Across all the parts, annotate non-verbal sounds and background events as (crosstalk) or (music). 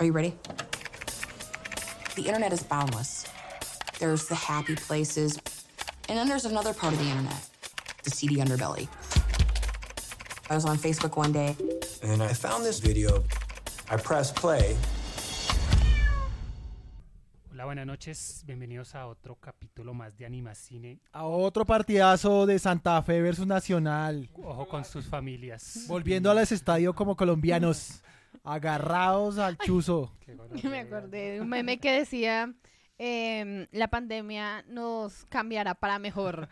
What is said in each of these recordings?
Are you ready? The internet is boundless. There's the happy places, and then there's another part of the internet, the seedy underbelly. I was on Facebook one day. And I found this video. I pressed play. Hola, buenas noches. Bienvenidos a otro capítulo más de Animacine. A otro partidazo de Santa Fe versus Nacional. Ojo con sus familias. Volviendo a los estadios como colombianos. Agarrados al chuzo. Qué gonorrea. Me acordé de un meme que decía, em, la pandemia nos cambiará para mejor.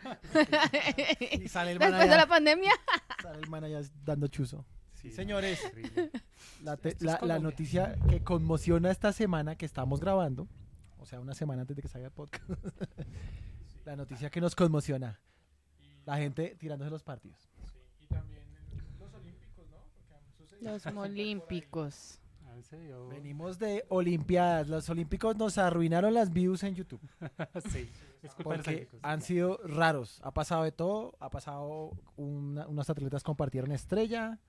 Y sale el man Después de la pandemia, sale el man allá dando chuzo. Sí, señores. La, te- noticia que conmociona esta semana que estamos grabando, o sea, una semana antes de que salga el podcast. (laughs) la noticia que nos conmociona. La gente tirándose los partidos. Los olímpicos. Venimos de Olimpiadas. Los Olímpicos nos arruinaron las views en YouTube. (laughs) sí, Porque han sido raros. Ha pasado de todo. Ha pasado una- unos atletas compartieron estrella.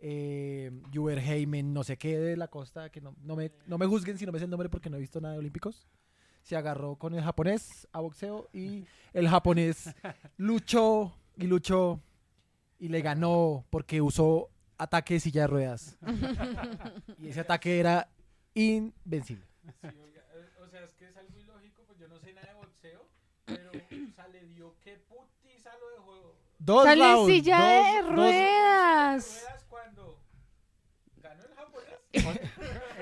Eh, Juber Heyman, no sé qué de la costa, que no, no me, no me juzguen si no me sé el nombre porque no he visto nada de Olímpicos. Se agarró con el japonés a boxeo y el japonés (laughs) luchó y luchó y le ganó porque usó ataque de silla de ruedas. (laughs) y ese ataque era invencible. O sea, es que es algo ilógico, pues yo no sé nada de boxeo, pero o sea, le dio qué putiza lo dejó Dos Sale rounds, silla dos- de dos- ruedas. ruedas cuando ganó el japonés. (laughs)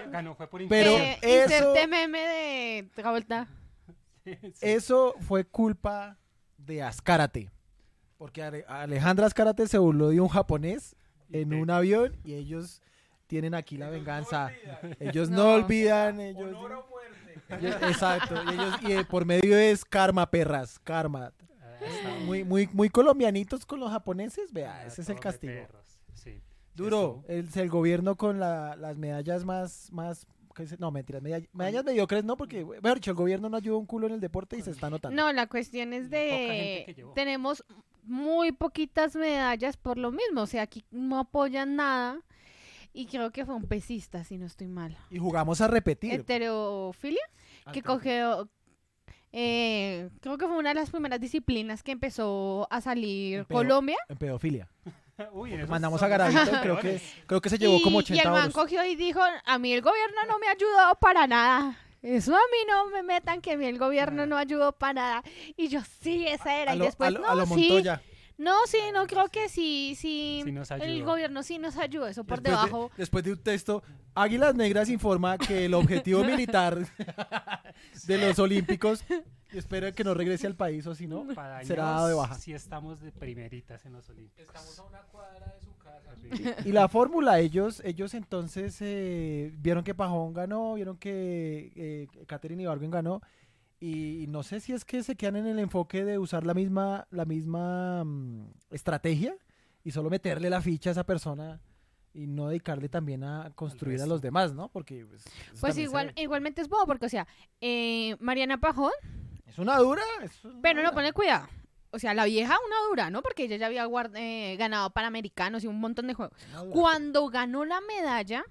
Eh, Ganó, fue por Pero Eh, eso- meme de Travolta. interés. Sí. Eso fue culpa de Ascárate. Porque Ale- Alejandra Ascárate se burló de un japonés en un avión y ellos tienen aquí la Ellos no venganza. olvidan. Ellos no, No. olvidan, ellos, Honor o muerte. ellos- exacto, y ellos y eh, por medio es karma, perras, karma. Muy muy muy colombianitos con los japoneses, vea, Ah, ese es el castigo. Sí. Duro, el, el gobierno con la- las medallas más más ¿qué se- no, mentiras, medall- medallas mediocres no, porque, mejor dicho, el gobierno no ayuda un culo en el deporte y se está notando. No, la cuestión es Poca gente que de... llevó. Tenemos muy poquitas medallas por lo mismo. O sea, aquí no apoyan nada. Y creo que fue un pesista, si no estoy mal. Y jugamos a repetir. Heterofilia. que cogió, eh, creo que fue una de las primeras disciplinas que empezó a salir En pedo- Colombia. En pedofilia. (laughs) Uy, Mandamos a Garavito, creo que, creo que se llevó y, como y 80 el man euros. cogió y dijo, a mí el gobierno no me ha ayudado para nada. Eso a mí no me metan que a mí el gobierno Ah. no ayudó para nada. Y yo, sí, esa era. A y lo, después, a lo- no, a lo sí, no, sí, no, creo que sí, sí. Sí nos el gobierno sí nos ayudó, eso por Después de- debajo. después de un texto, Águilas Negras informa que el objetivo (laughs) militar de los Olímpicos, y espero que no regrese al país o si no, Para será dado de baja. Sí estamos de primeritas en los olímpicos. Estamos a una cuadra de su. Y la fórmula, ellos, ellos entonces eh, vieron que Pajón ganó, vieron que eh, Catherine Ibargüen ganó, y no sé si es que se quedan en el enfoque de usar la misma, la misma mm, estrategia y solo meterle la ficha a esa persona y no dedicarle también a construir a los demás, ¿no? Porque pues, Pues se igual, ve. igualmente es bobo, porque, o sea, eh, Mariana Pajón, es una dura, es una pero no dura. ponle cuidado. O sea, la vieja una dura, ¿no? Porque ella ya había eh, ganado Panamericanos y un montón de juegos. Cuando ganó la medalla,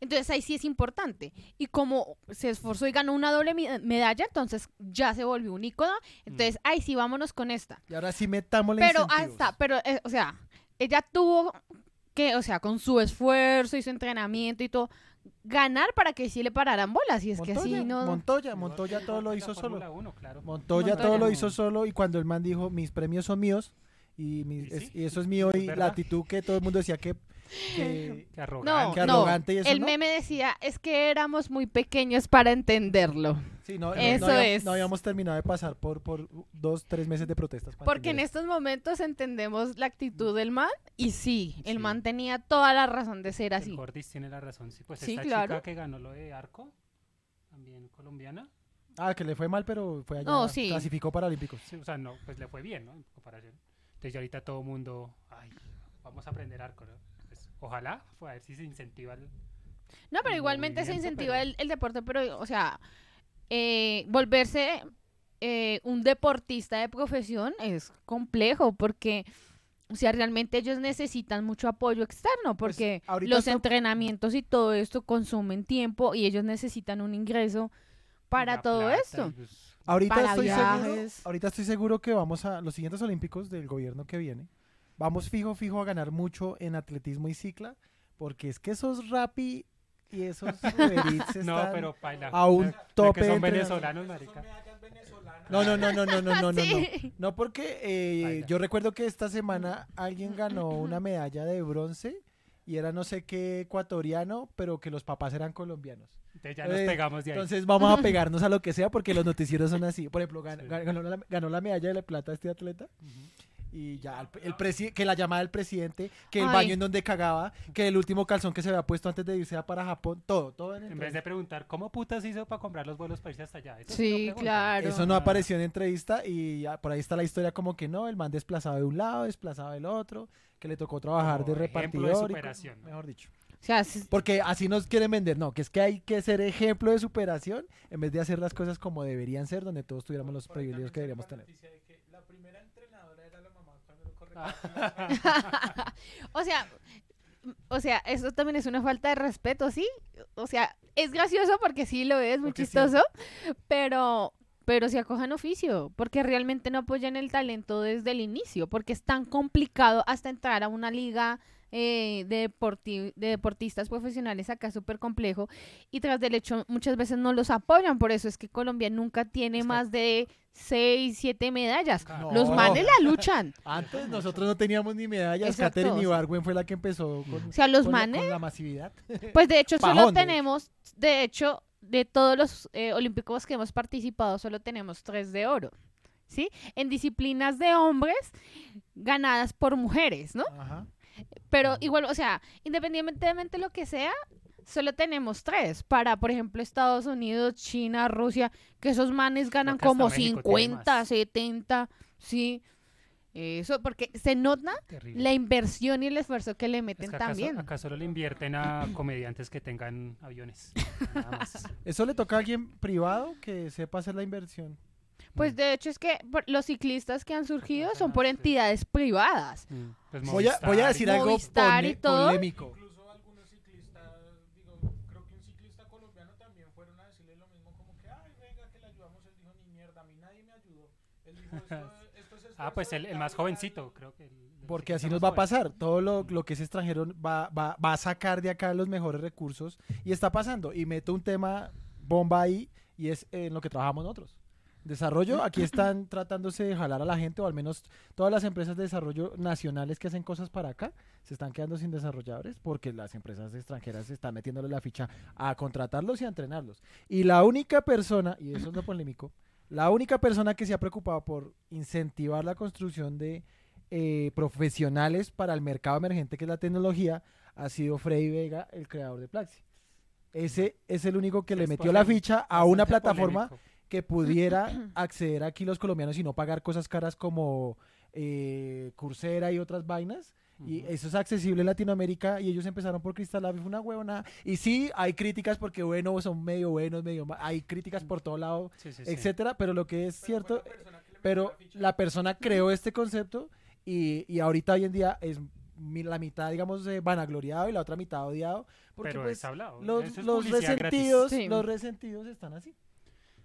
entonces ahí sí es importante. Y como se esforzó y ganó una doble medalla, entonces ya se volvió un ícono. Entonces, ahí sí, vámonos con esta. Y ahora sí metámosle Pero incentivos. hasta, pero, eh, o sea, ella tuvo que, o sea, con su esfuerzo y su entrenamiento y todo, ganar para que sí le pararan bolas. Y es que así no. Montoya, Montoya todo lo hizo solo. 1, claro. Montoya todo lo hizo solo y cuando el man dijo, mis premios son míos y, mis- Y es- sí, y eso es mío y la actitud que todo el mundo decía que, que- Qué arrogante. Qué No, arrogante y no. eso El no. meme decía, es que éramos muy pequeños para entenderlo. sí, no, no- no Eso habíamos, es. no habíamos terminado de pasar por, por dos, tres meses de protestas. Porque en estos momentos entendemos la actitud del man y sí, el Sí. man tenía toda la razón de ser así. El Gordis tiene la razón. Sí, pues Sí, esta claro. chica que ganó lo de arco, también colombiana. Ah, que le fue mal, pero fue allá, No, sí. clasificó para Olímpicos. Sí, o sea, no, pues le fue bien, ¿no? En comparación. Entonces ya ahorita todo el mundo, ay, vamos a aprender arco, ¿no? Pues, ojalá, fue a ver si se incentiva el... No, pero el igualmente se incentiva pero- el, el deporte, pero, o sea, eh, volverse eh, un deportista de profesión es complejo porque o sea, realmente ellos necesitan mucho apoyo externo Pues, porque los está- entrenamientos y todo esto consumen tiempo y ellos necesitan un ingreso para todo plata esto. pues, Ahorita para estoy seguro, ahorita estoy seguro que vamos a los siguientes olímpicos del gobierno que viene vamos fijo, fijo a ganar mucho en atletismo y cicla, porque es que esos rapi y esos (laughs) están no, pero paila. a un tope. Que son venezolanos, marica. No, no, no, no, no, no, no, no. No, (laughs) porque eh, yo recuerdo que esta semana alguien ganó (laughs) una medalla de bronce y era no sé qué ecuatoriano, pero que los papás eran colombianos. Entonces ya nos pegamos de ahí. Entonces vamos a pegarnos a lo que sea porque los noticieros son así. Por ejemplo, ganó, ganó, la, ganó la, medalla de la plata este atleta. Uh -huh y ya el, el presi- que la llamada del presidente, que el Ay. baño en donde cagaba, que el último calzón que se había puesto antes de irse a para Japón, todo, todo en el En vez de preguntar, ¿cómo putas hizo para comprar los vuelos para irse hasta allá? Eso Sí, claro. Eso no apareció en entrevista y ya por ahí está la historia como que no, el man desplazado de un lado, desplazado del otro, que le tocó trabajar Como de de repartidor. y co- superación, ¿no? Mejor dicho. O sea, es- Porque así nos quieren vender, no, que es que hay que ser ejemplo de superación en vez de hacer las cosas como deberían ser, donde todos tuviéramos los privilegios que deberíamos tener. de que La primera entrenadora era la mamá cuando lo Ah. corregía. (laughs) o sea, o sea, eso también es una falta de respeto, ¿sí? O sea, es gracioso porque sí lo es, muy Porque chistoso, pero pero se acojan oficio, porque realmente no apoyan el talento desde el inicio, porque es tan complicado hasta entrar a una liga eh, de, deporti- de deportistas profesionales acá súper complejo y tras del hecho muchas veces no los apoyan, por eso es que Colombia nunca tiene más de 6, 7 medallas. Los manes la luchan. (laughs) Antes nosotros no teníamos ni medallas, sea- Ibargüen fue la que empezó con, O sea, los con manes con la masividad. (laughs) Pues de hecho solo Pajón, tenemos, de hecho, de todos los eh, olímpicos que hemos participado, solo tenemos tres de oro, ¿sí? En disciplinas de hombres ganadas por mujeres, ¿no? Ajá. Pero igual, o sea, independientemente de lo que sea, solo tenemos tres. Para, por ejemplo, Estados Unidos, China, Rusia, que esos manes ganan como México tiene 50, más. 70, ¿sí? Eso, porque se nota Terrible. la inversión y el esfuerzo que le Es meten que acá, so- también. acá solo le invierten a comediantes que tengan aviones. Nada más. (laughs) Eso le toca a alguien privado que sepa hacer la inversión. Pues de hecho es que por- los ciclistas que han surgido son por sí. entidades privadas. Mm, pues Voy a, voy a Movistar decir algo pone- polémico. Incluso algunos ciclistas, digo, creo que un ciclista colombiano también fueron a decirle lo mismo, como que, ay, venga, que le ayudamos. Él dijo, ni mierda, a mí nadie me ayudó. Él dijo, esto, (laughs) esto es Ah, pues el, el más jovencito, creo que. el- el Porque así nos va a pasar. Todo lo, lo que es extranjero va, va, va a sacar de acá los mejores recursos. Y está pasando. Y meto un tema bomba ahí y es en lo que trabajamos nosotros. Desarrollo, aquí (clears throat) están tratándose de jalar a la gente, o al menos todas las empresas de desarrollo nacionales que hacen cosas para acá, se están quedando sin desarrolladores porque las empresas extranjeras están metiéndole la ficha a contratarlos y a entrenarlos. Y la única persona, y eso es lo polémico, la única persona que se ha preocupado por incentivar la construcción de eh, profesionales para el mercado emergente que es la tecnología ha sido Freddy Vega, el creador de Plaxi. Ese es el único que le metió la ficha a una plataforma polémico. Que pudiera (clears throat) acceder aquí los colombianos y no pagar cosas caras como eh, Coursera y otras vainas. Y eso es accesible en Latinoamérica y ellos empezaron por Crystal Lab y fue una huevona. Y sí, hay críticas porque, bueno, son medio buenos, medio ma- Hay críticas por todo lado, Sí, sí, sí. etcétera, pero lo que es cierto, Pero, la persona que le metió pero la ficha. la persona creó este concepto y, y ahorita hoy en día es la mitad, digamos, eh, vanagloriado y la otra mitad odiado. Porque Pero pues es hablado. los, resentidos, Sí. los resentidos están así.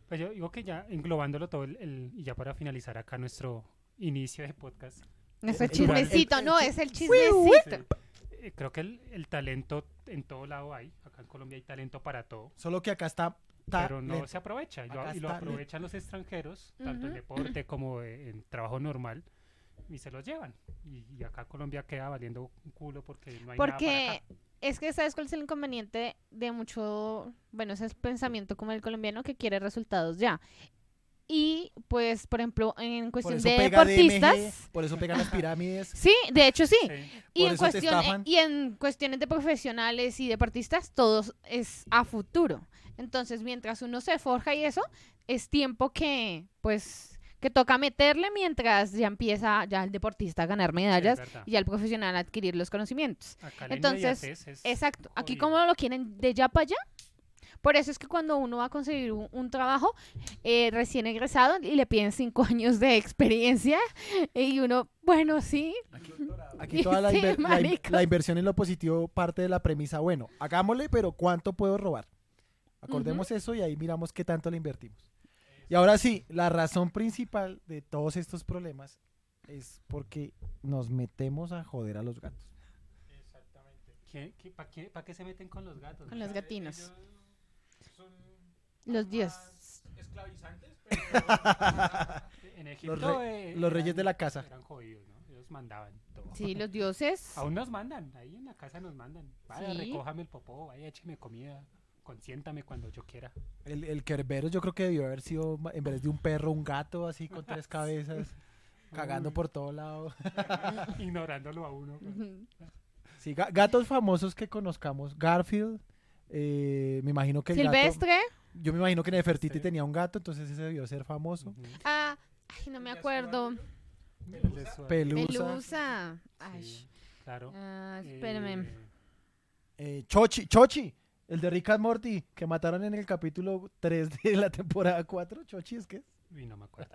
Pues yo digo que ya englobándolo todo el, el- y ya para finalizar acá nuestro inicio de podcast, Ese el- chismecito, el- no, el- es el sí, chismecito. eh, creo que el, el talento en todo lado hay. Acá en Colombia hay talento para todo, Solo que acá está... está pero no se aprovecha. Y lo, Acá y lo está aprovechan los extranjeros, tanto en deporte como eh, en trabajo normal, y se los llevan. Y, y acá Colombia queda valiendo un culo porque no hay nada para Porque acá. Es que sabes cuál es el inconveniente de mucho, bueno, ese es pensamiento como el colombiano que quiere resultados ya. Y pues, por ejemplo, en cuestión de deportistas, DMG, por eso pegan las pirámides. (laughs) sí, de hecho sí. Sí. Y en, cuestión, estafan. y en cuestiones de profesionales y deportistas, todo es a futuro. Entonces, mientras uno se forja y eso, es tiempo que, pues, que toca meterle mientras ya empieza ya el deportista a ganar medallas y ya el profesional a adquirir los conocimientos. Acá Entonces, es Exacto. Aquí como lo quieren de ya para allá, Por eso es que cuando uno va a conseguir un, un trabajo eh, recién egresado y le piden cinco (laughs) años de experiencia y uno, bueno, sí, Aquí (laughs) toda la, Sí, inver- la in- la inversión en lo positivo parte de la premisa, bueno, hagámosle, pero ¿cuánto puedo robar? Acordemos eso y ahí miramos qué tanto le invertimos. Y ahora sí, la razón principal de todos estos problemas es porque nos metemos a joder a los gatos. Exactamente. ¿Qué, qué, ¿Para qué, pa' qué se meten con los gatos? Con los gatinos. Ellos son Los dioses. esclavizantes, pero (laughs) En Los, Egipto. re- eh, los reyes eran- de la casa. Eran jodidos, ¿no? Ellos mandaban todo. Sí, los dioses. Aún nos mandan, ahí en la casa nos mandan. Vaya, Sí. recójame el popó, vaya, écheme comida, consiéntame cuando yo quiera. El, el Kerbero yo creo que debió haber sido, en vez de un perro, un gato así con tres (laughs) cabezas, cagando por todo lado. (laughs) Ignorándolo a uno. pues. Sí, ga- gatos famosos que conozcamos. Garfield, eh, me imagino que el gato... Silvestre. Yo me imagino que Nefertiti Sí. tenía un gato, entonces ese debió ser famoso. Ah, ay, no me acuerdo. Pelusa. Pelusa. Ay. Sí, claro. Ah, espérame. Eh, Eh, Chochi, Chochi, el de Rick and Morty, que mataron en el capítulo 3 de la temporada 4. Chochi es que... uy, no me acuerdo.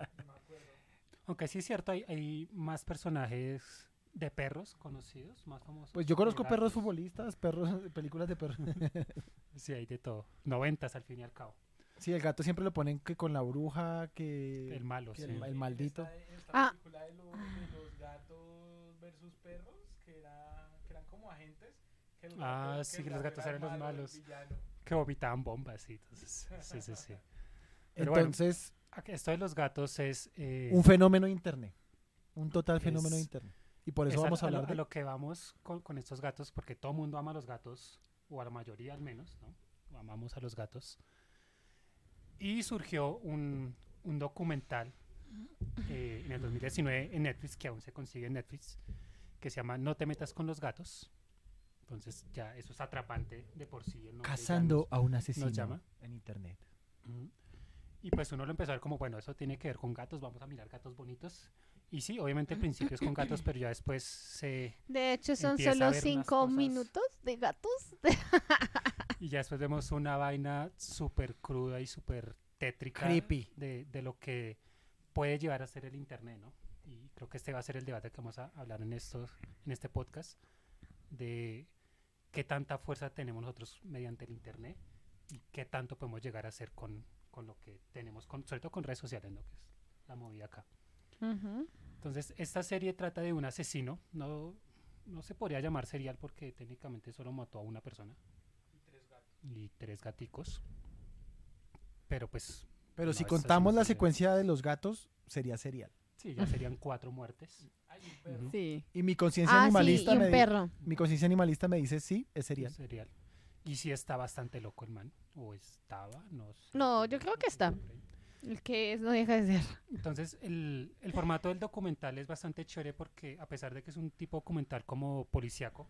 Aunque sí es cierto, hay, hay más personajes de perros conocidos, más famosos. Pues yo conozco perros futbolistas, perros, (laughs) películas de perros. (laughs) Sí, hay de todo. Noventas al fin y al cabo. Sí, el gato siempre lo ponen que con la bruja, que... El malo, que sí. el, el maldito. Esta, esta Ah. película de los gatos versus perros, el Ah, sí, que los gato gatos era eran los malos. Que vomitaban bombas, sí. Entonces, sí, sí, sí. (laughs) Pero bueno, Entonces, Ac- Esto de los gatos es... eh, un fenómeno de internet. Un total fenómeno internet. Y por eso es vamos a lo- hablar de... lo que vamos con, con estos gatos, porque todo el mundo ama a los gatos, o a la mayoría al menos, ¿no? Amamos a los gatos. Y surgió un, un documental eh, en el 2019 en Netflix, que aún se consigue en Netflix, que se llama No te metas con los gatos. Entonces ya eso es atrapante de por sí. ya Cazando nos- a un asesino llama. en internet. Ujú. Y pues uno lo empezó a ver como, bueno, eso tiene que ver con gatos, vamos a mirar gatos bonitos. Y sí, obviamente al principio es con gatos, pero ya después se... De hecho, son solo cinco minutos de gatos. (laughs) Y ya después vemos una vaina súper cruda y súper tétrica Creepy. de, de lo que puede llevar a ser el Internet, ¿no? Y creo que este va a ser el debate que vamos a hablar en, estos, en este podcast, de qué tanta fuerza tenemos nosotros mediante el Internet y qué tanto podemos llegar a hacer con, con lo que tenemos, con, sobre todo con redes sociales, ¿no? Que es la movida acá. Ujú. Entonces, esta serie trata de un asesino, no, no se podría llamar serial porque técnicamente solo mató a una persona y tres gaticos. Pero pues, Pero No, si contamos la sería. secuencia de los gatos, sería serial. sí, ya serían cuatro muertes. Sí. Y mi conciencia Ah, sí, animalista y me un di- perro. mi conciencia animalista me dice sí, es serial. Serial. Y sí está bastante loco el man. O estaba, no sé. No, yo creo que está. El que es no deja de ser. Entonces, el, el formato del documental es bastante chévere porque a pesar de que es un tipo documental como policiaco,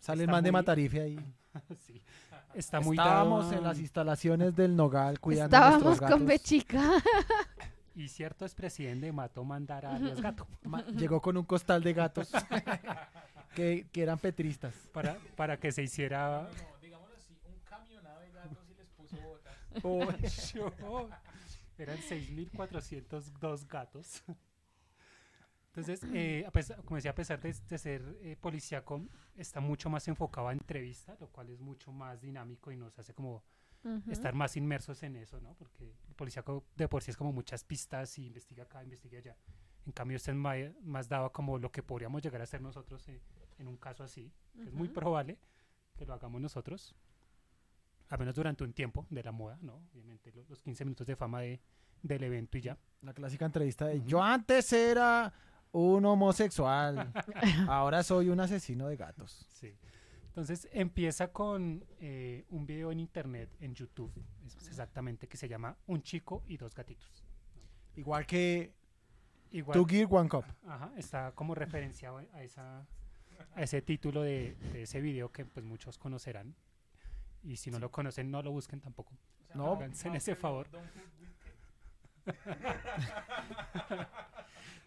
Sale el man de muy- Matarife ahí. (laughs) sí, está muy Estábamos dado en a- las instalaciones del Nogal cuidando a Estábamos nuestros con gatos. Bechica. (laughs) Y cierto expresidente mató mandar a alias gato (laughs) Ma- Llegó con un costal de gatos (laughs) que, que eran petristas. para, para que se hiciera No, no, digámoslo así, un camionado de gatos y les puso botas. (laughs) Oh, Yo- Eran 6.402 gatos. Entonces, eh, a pesar- como decía, a pesar de, de ser eh, policíaco, está mucho más enfocado a entrevista, lo cual es mucho más dinámico y nos hace como Ujú. estar más inmersos en eso, ¿no? Porque el policíaco de por sí es como muchas pistas y investiga acá, investiga allá. En cambio, ma- más dado como lo que podríamos llegar a hacer nosotros eh, en un caso así. que Es muy probable que lo hagamos nosotros, al menos durante un tiempo de la moda, ¿no? Obviamente lo- los 15 minutos de fama de, del evento y ya. la clásica entrevista de Ujú. yo antes era un homosexual, (laughs) ahora soy un asesino de gatos. Sí. Entonces empieza con eh, un video en internet, en YouTube, es exactamente, que se llama Un chico y dos gatitos. Igual que Igual, Two Gear One Cup. Ajá, está como referenciado a, esa, a ese título de, de ese video que pues muchos conocerán. Y si no lo conocen, no lo busquen tampoco. O sea, No. Háganse ese favor. (laughs)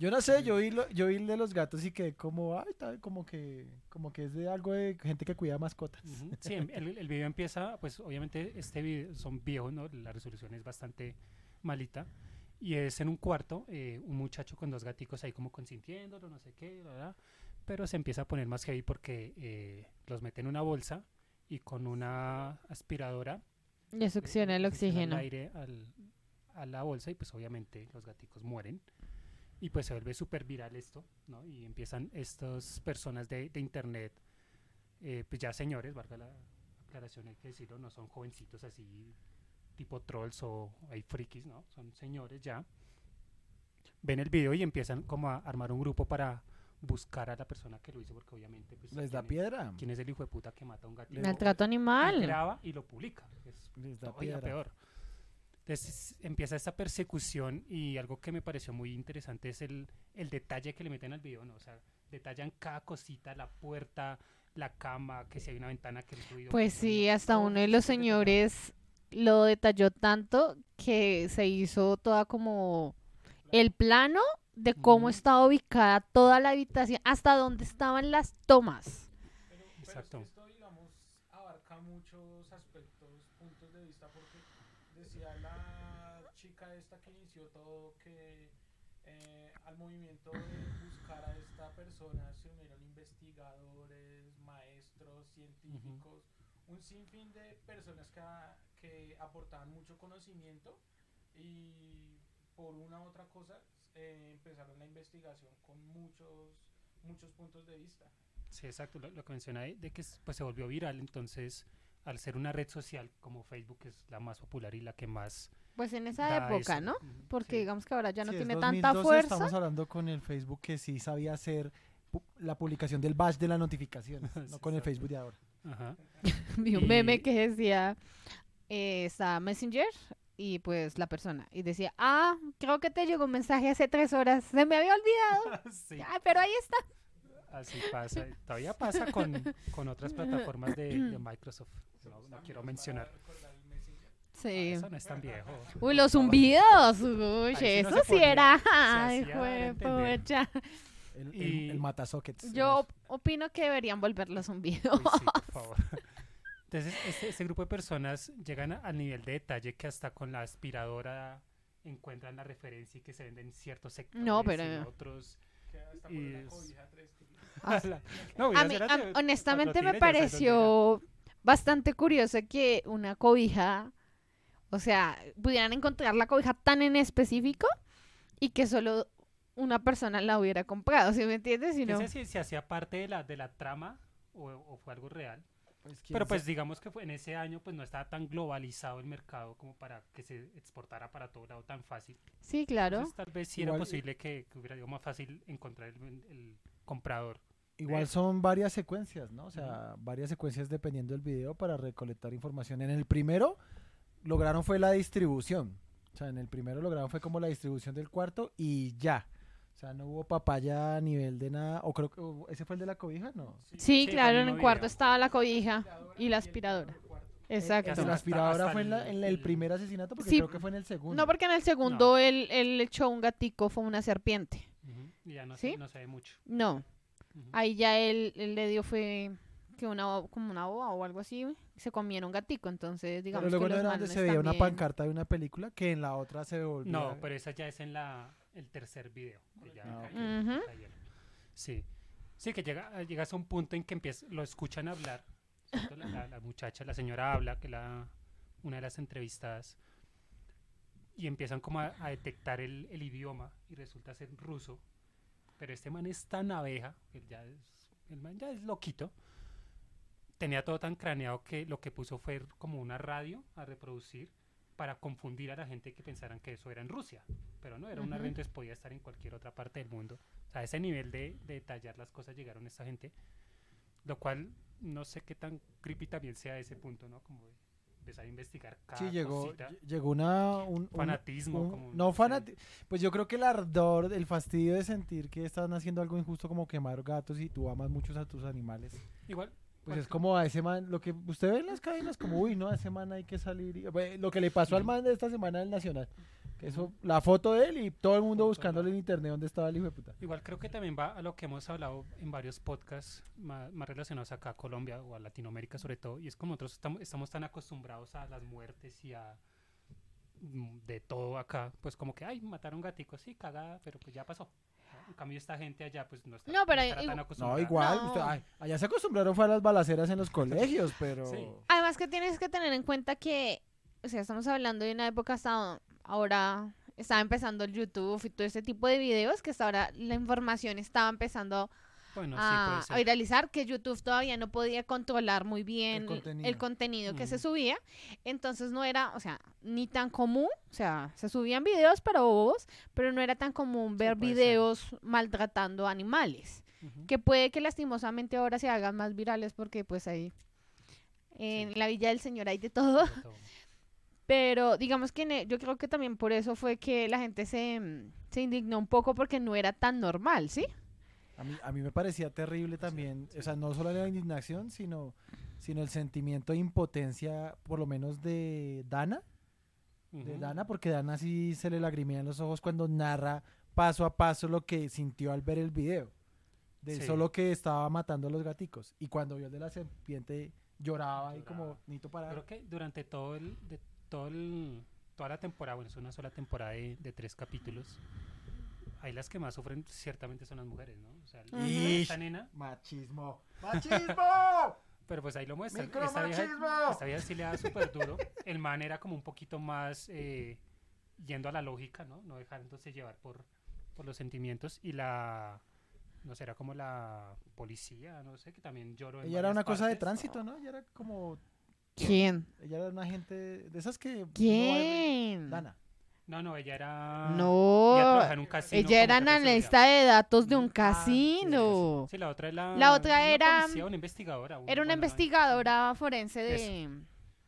Yo no sé, yo vi, lo- yo vi el de los gatos y que como, ay, tal, como que, como que es de algo de gente que cuida mascotas. Sí, el, el video empieza, pues obviamente este video son viejos, ¿no? La resolución es bastante malita. Y es en un cuarto, eh, un muchacho con dos gaticos ahí como consintiéndolo, no sé qué, la verdad. Pero se empieza a poner más heavy porque eh, los mete en una bolsa y con una aspiradora Le succiona el le succiona oxígeno. aire al- a la bolsa y pues obviamente los gaticos mueren. Y pues se vuelve súper viral esto, ¿no? Y empiezan estas personas de, de internet, eh, pues ya señores, valga la aclaración, hay que decirlo, no son jovencitos así tipo trolls o hay frikis, ¿no? Son señores ya. Ven el video y empiezan como a armar un grupo para buscar a la persona que lo hizo, porque obviamente pues, Les da ¿quién es- piedra. ¿Quién es el hijo de puta que mata a un gatito? Maltrato y animal. graba y lo publica. Es Les da piedra. peor. Entonces empieza esta persecución y algo que me pareció muy interesante es el, el detalle que le meten al video, ¿no? O sea, detallan cada cosita, la puerta, la cama, que si hay una ventana que el ruido. Pues sí, hasta uno de los señores lo detalló tanto que se hizo toda como el plano de cómo estaba ubicada toda la habitación, hasta dónde estaban las tomas. Pero, Exacto. esto, digamos, abarca muchos aspectos, puntos de vista, porque decía la chica esta que inició todo que eh, al movimiento de buscar a esta persona se unieron investigadores, maestros, científicos, un sinfín de personas que, que aportaban mucho conocimiento y por una u otra cosa eh, empezaron la investigación con muchos muchos puntos de vista. Sí, exacto, lo, lo que menciona ahí, de que pues, se volvió viral, entonces al ser una red social como Facebook es la más popular y la que más Pues en esa época, eso. ¿no? Porque sí. digamos que ahora ya no Sí, es tiene tanta 2012, fuerza. Estamos hablando con el Facebook que sí sabía hacer pu- la publicación del batch de las notificaciones, (laughs) no Sí, con el. Facebook de ahora. Ajá. (laughs) Vi un Y- meme que decía, eh, está Messenger y pues la persona. Y decía, ah, creo que te llegó un mensaje hace tres horas. Se me había olvidado. (laughs) Sí. Ah, pero ahí está. Así pasa, todavía pasa con, con otras plataformas de, de Microsoft. No, no quiero mencionar. Sí. Ah, Eso no es tan viejo. Uy, los zumbidos. Uy, sí no eso sí era. Ay, juepucha. El, el, el matasockets. Yo op- opino que deberían volver los zumbidos. Uy, sí, por (laughs) favor. Entonces, este, este grupo de personas llegan a- al nivel de detalle que hasta con la aspiradora encuentran la referencia y que se venden ciertos sectores No, pero- en otros. Que hasta por Y una es- cobija tres tigres. No, A mí, a- honestamente me pareció bastante curioso que una cobija, o sea, pudieran encontrar la cobija tan en específico y que solo una persona la hubiera comprado, ¿sí me entiendes? Si No no, sé si, si hacía parte de la, de la trama o, o fue algo real. Pues, ¿quién Pero pues digamos que fue en ese año pues no estaba tan globalizado el mercado como para que se exportara para todo lado tan fácil. sí, claro. Entonces tal vez sí era posible que, que hubiera sido más fácil encontrar el, el comprador. Igual son varias secuencias, ¿no? O sea, varias secuencias dependiendo del video para recolectar información. En el primero lograron fue la distribución. O sea, en el primero lograron fue como la distribución del cuarto y ya. O sea, no hubo papaya a nivel de nada. O creo que ese fue el de la cobija, no. Sí, claro, en el cuarto video. estaba la cobija y la aspiradora. Exacto. La aspiradora fue en, la- el- en el el- primer asesinato porque Sí. creo que fue en el segundo. No, porque en el segundo él, él echó un gatico, fue una serpiente. Y ya no, ¿Sí? se, no se ve mucho. No, Ahí ya él, él le dio fue que una como una boba o algo así, se comieron un gatico, entonces digamos pero luego que no los era donde se veía una pancarta de una película que en la otra se volvía. No, pero esa ya es en la el tercer video. que ya- Ah. Sí. Sí, que llega, llegas a un punto en que empieza, lo escuchan hablar. La, la- la muchacha, la señora habla, que la una de las entrevistadas, y empiezan como a, a detectar el, el idioma y resulta ser ruso. Pero este man es tan abeja, él ya es, el man ya es loquito. Tenía todo tan craneado que lo que puso fue como una radio a reproducir para confundir a la gente que pensaran que eso era en Rusia. Pero no, era una radio, entonces podía estar en cualquier otra parte del mundo. O sea, a ese nivel de, de detallar las cosas llegaron esta gente. Lo cual no sé qué tan creepy también sea ese punto, ¿no? Como de empezar a investigar cada Sí, llegó, cosita. llegó una, un, Fanatismo. un- como, no sé. fanati- pues yo creo que el ardor, el fastidio de sentir que están haciendo algo injusto como quemar gatos y tú amas muchos a tus animales. Igual, Pues es como a ese man, lo que usted ve en las cadenas, como, uy, no, a ese man hay que salir. y- Bueno, lo que le pasó al man de esta semana del Nacional, Eso, la foto de él y todo el mundo buscándole en internet dónde estaba el hijo de puta. Igual creo que también va a lo que hemos hablado en varios podcasts más, más relacionados acá a Colombia o a Latinoamérica sobre todo, y es como nosotros estamos, estamos tan acostumbrados a las muertes y a mm, de todo acá, pues como que, ay, mataron gaticos, sí, cagada, pero pues ya pasó. ¿no? En cambio esta gente allá pues no está No, pero estará igu- tan No, acostumbrada. No, igual. No. usted- ay, allá se acostumbraron fue a las balaceras en los colegios, pero... Sí. Además que tienes que tener en cuenta que, o sea, estamos hablando de una época hasta ahora estaba empezando el YouTube y todo ese tipo de videos que hasta ahora la información estaba empezando Bueno, a, viralizar, que YouTube todavía no podía controlar muy bien el contenido. contenido, que se subía, entonces no era, o sea, ni tan común, o sea, se subían videos pero bobos, pero no era tan común ver ser. videos maltratando animales, que puede que lastimosamente ahora se hagan más virales porque pues ahí en Sí. la Villa del Señor hay de todo. (laughs) pero digamos que ne- yo creo que también por eso fue que la gente se, mm, se indignó un poco porque no era tan normal, ¿sí? A mí, a mí me parecía terrible también, o sea, no solo la indignación, sino, sino el sentimiento de impotencia, por lo menos de Dana, de Ujú. Dana, porque Dana sí se le lagrimean los ojos cuando narra paso a paso lo que sintió al ver el video. De Sí. solo que estaba matando a los gaticos. Y cuando vio el de la serpiente lloraba y como, Lloraba. necesito parar. Creo que durante todo el, de todo el, toda la temporada, bueno, es una sola temporada de, de tres capítulos, ahí las que más sufren ciertamente son las mujeres, ¿no? O sea, esta nena, Machismo. (laughs) ¡Machismo! pero pues ahí lo muestra. Esta vieja, esta vieja sí le da súper duro. El man era como un poquito más eh, yendo a la lógica, ¿no? No dejándose llevar por, por los sentimientos. Y la, no sé, era como la policía, no sé, que también lloró en Ella era una cosa de partes. tránsito, ¿no? Ella era como... ¿Quién? Ella era una gente de esas que... no ¿Quién? Dana. No, no, ella era... No, ella trabajaba en un casino ella como era analista de datos de un Ah, sí, casino. Sí, la otra era. La otra una era- policía, una investigadora. Era una investigadora forense de...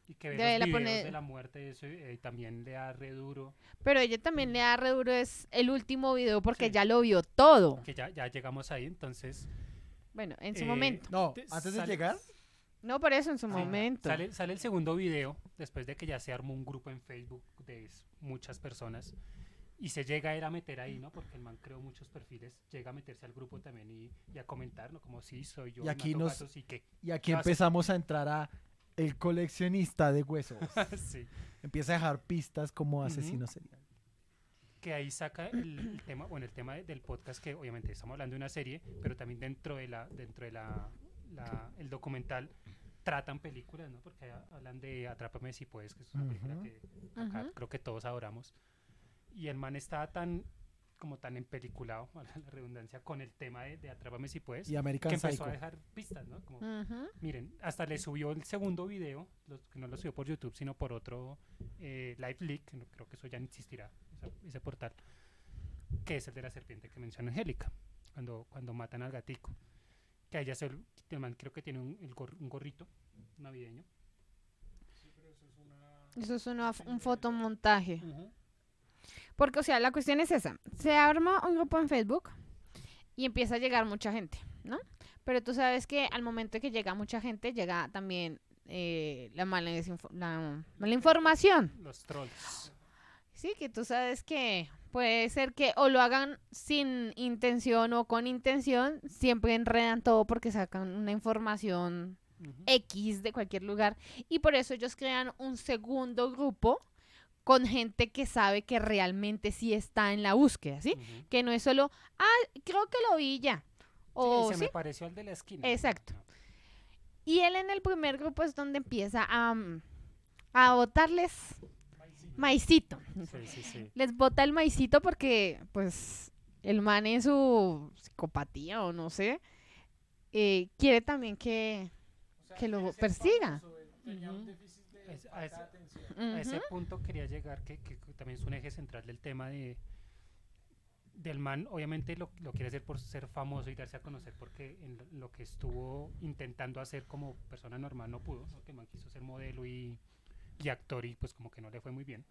Y que ve de los la videos pone- de la muerte eso, eh, y también le da re duro. Pero ella también le da re duro es el último video porque Sí. ya lo vio todo. Que ya, ya llegamos ahí, entonces. Bueno, en su eh, momento. No, te- antes de llegar... No, por eso en su sí, momento. Sale, sale el segundo video, después de que ya se armó un grupo en Facebook de muchas personas. Y se llega a ir a meter ahí, ¿no? Porque el man creó muchos perfiles. Llega a meterse al grupo también y, y a comentar, ¿no? Como si soy yo. Y aquí mato nos- gatos y qué. Y aquí empezamos a entrar a el coleccionista de huesos. (laughs) sí. Empieza a dejar pistas como asesino serial. que ahí saca el, el tema, bueno, el tema de- del podcast que obviamente estamos hablando de una serie, pero también dentro de la, dentro de la, la- el documental tratan películas, ¿no? Porque ha- hablan de Atrápame si puedes, que es una película Ujú. que acá Ujú. creo que todos adoramos. Y el man estaba tan como tan empeliculado, (laughs) valga la redundancia, con el tema de, de Atrápame si puedes, Y que American empezó Psycho. a dejar pistas, ¿no? Como, Ujú. Miren, hasta le subió el segundo video, los- que no lo subió por YouTube, sino por otro eh, Live Leak, que no- creo que eso ya no existirá, esa- ese portal, que es el de la serpiente que menciona Angélica, cuando, cuando matan al gatico. Que a ella se, el man creo que tiene un, el gor- un gorrito navideño. Eso es una- un fotomontaje. Porque, o sea, la cuestión es esa. Se arma un grupo en Facebook y empieza a llegar mucha gente, ¿no? Pero tú sabes que al momento que llega mucha gente, llega también eh, la, mala la mala información. Los trolls. Sí, que tú sabes que puede ser que o lo hagan sin intención o con intención, siempre enredan todo porque sacan una información. X de cualquier lugar y por eso ellos crean un segundo grupo con gente que sabe que realmente sí está en la búsqueda, ¿sí? Que no es solo, ah, creo que lo vi ya. O sí, se sí. me pareció al de la esquina. Exacto. Y él en el primer grupo es donde empieza a, mm, a botarles maicito. Sí, sí, sí. Les bota el maicito porque, pues, el man en su psicopatía o no sé, eh, quiere también que... que lo persiga. Tenía un Ujú. déficit de Es- a ese- a punto quería llegar, que, que también es un eje central del tema de del man, obviamente lo, lo quiere hacer por ser famoso y darse a conocer porque en lo- que estuvo intentando hacer como persona normal no pudo, ¿no? que man quiso ser modelo y, y actor y pues como que no le fue muy bien.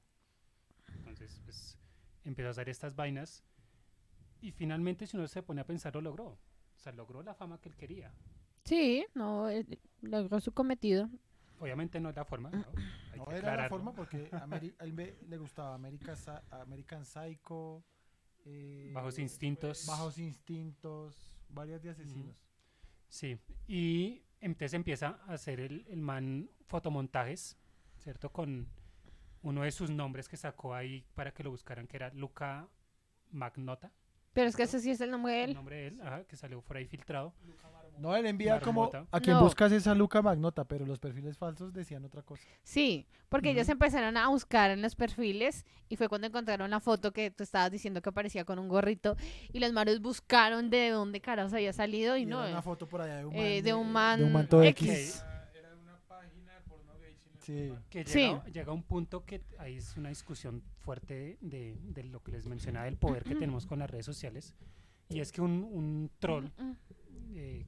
Entonces pues empezó a hacer estas vainas y finalmente si uno se pone a pensar lo logró. O sea, logró la fama que él quería. Sí, no, eh, logró su cometido. obviamente no es la forma, ¿no? Hay No que era la forma porque (laughs) a él me- le gustaba America American Psycho, eh, Bajos instintos. Bajos Instintos, varias de asesinos. Sí, y entonces empieza a hacer el, el man fotomontajes, ¿cierto? Con uno de sus nombres que sacó ahí para que lo buscaran, que era Luca Magnota, Pero es que ese sí es el nombre de el él. nombre de él, ajá, que salió por ahí filtrado. No, él envía como a quien No. buscas es a Luca Magnota, pero los perfiles falsos decían otra cosa. Sí, porque ellos Ujú. empezaron a buscar en los perfiles y fue cuando encontraron la foto que tú estabas diciendo que aparecía con un gorrito y los maros buscaron de dónde carajos había salido y, Y no. era eh, una foto por allá de un eh, man, de un de man un manto X. X. Era, era una página de porno gay. si no estoy Sí. Que Sí. llega, llega un punto que ahí es una discusión fuerte de, de lo que les mencionaba del poder que tenemos con las redes sociales. Y es que un, un troll eh,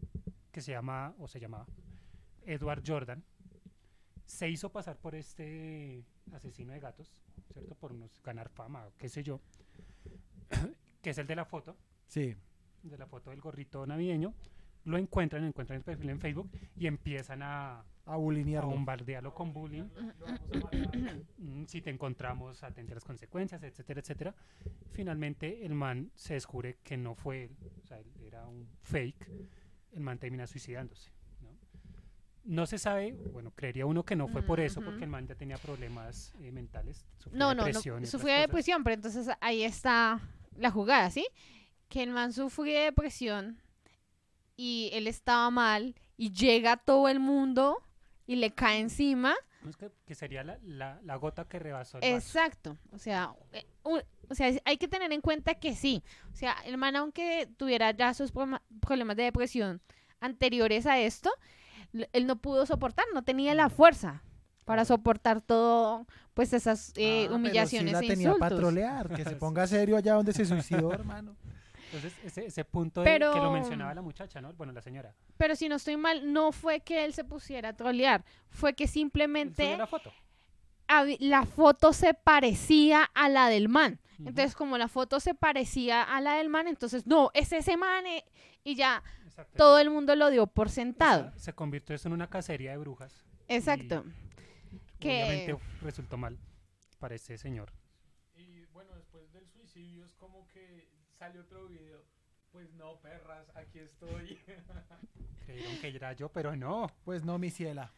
que se llama, o se llamaba, Edward Jordan, se hizo pasar por este asesino de gatos, ¿cierto? Por unos, ganar fama, o qué sé yo, (coughs) que es el de la foto, Sí. de la foto del gorrito navideño. Lo encuentran, encuentran el perfil en Facebook y empiezan a, A a bulinearlo. bombardearlo con bullying. Lo vamos a matar. Mm, si te encontramos, atente a las consecuencias, etcétera, etcétera. Finalmente, el man se descubre que no fue él, o sea, él era un fake. El man termina suicidándose. ¿no? No se sabe, bueno, creería uno que no fue por eso, porque el man ya tenía problemas eh, mentales. sufría No, no, depresión Sufría depresión, pero entonces ahí está la jugada, ¿sí? Que el man sufría de depresión y él estaba mal y llega todo el mundo y le cae encima. Que, que sería la, la- la gota que rebasó el vaso. Exacto. O sea, eh, u- o sea, hay que tener en cuenta que sí. O sea, el man, aunque tuviera ya sus problema- problemas de depresión anteriores a esto, él no pudo soportar, no tenía la fuerza para soportar todo, pues esas eh, Ah, pero humillaciones sí la e tenía para insultos. trolear, que se ponga serio allá donde se suicidó, (laughs) hermano. Entonces, ese, ese punto de- que Pero- lo mencionaba la muchacha, ¿no? Bueno, la señora. Pero si no estoy mal, no fue que él se pusiera a trolear, fue que simplemente la foto. habi- la foto se parecía a la del man. Entonces, como la foto se parecía a la del man, entonces, no, es ese man. eh, Y ya Exacto. todo el mundo lo dio por O sentado. sea, se convirtió eso en una cacería de brujas. Exacto. Que- Obviamente resultó mal para ese señor. Y bueno, después del suicidio es como que sale otro video. Pues no, perras, aquí estoy. (laughs) Creyeron que era yo, pero no. Pues no, mi ciela.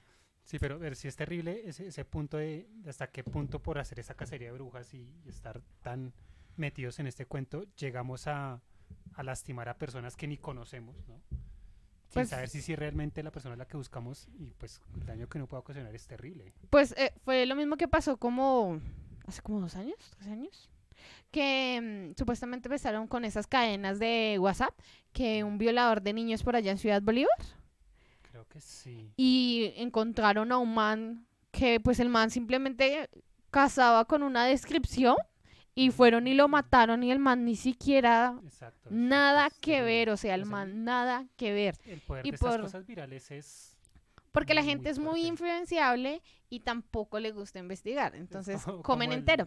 Sí, pero ver si es terrible ese, ese punto de, de hasta qué punto por hacer esa cacería de brujas y, y estar tan metidos en este cuento llegamos a, a lastimar a personas que ni conocemos, ¿no? Sin Pues- saber si, si realmente la persona es la que buscamos y pues el daño que uno puede ocasionar es terrible. Pues eh, fue lo mismo que pasó como hace como dos años, tres años, que mm, supuestamente empezaron con esas cadenas de WhatsApp, que un violador de niños por allá en Ciudad Bolívar Creo que sí. y encontraron a un man que pues el man simplemente casaba con una descripción y fueron y lo mataron y el man ni siquiera Exacto. nada que ver, o sea, el man nada que ver. El poder y de por- cosas virales es... Porque la gente es muy fuerte. influenciable y tampoco le gusta investigar. Entonces, comen el- entero.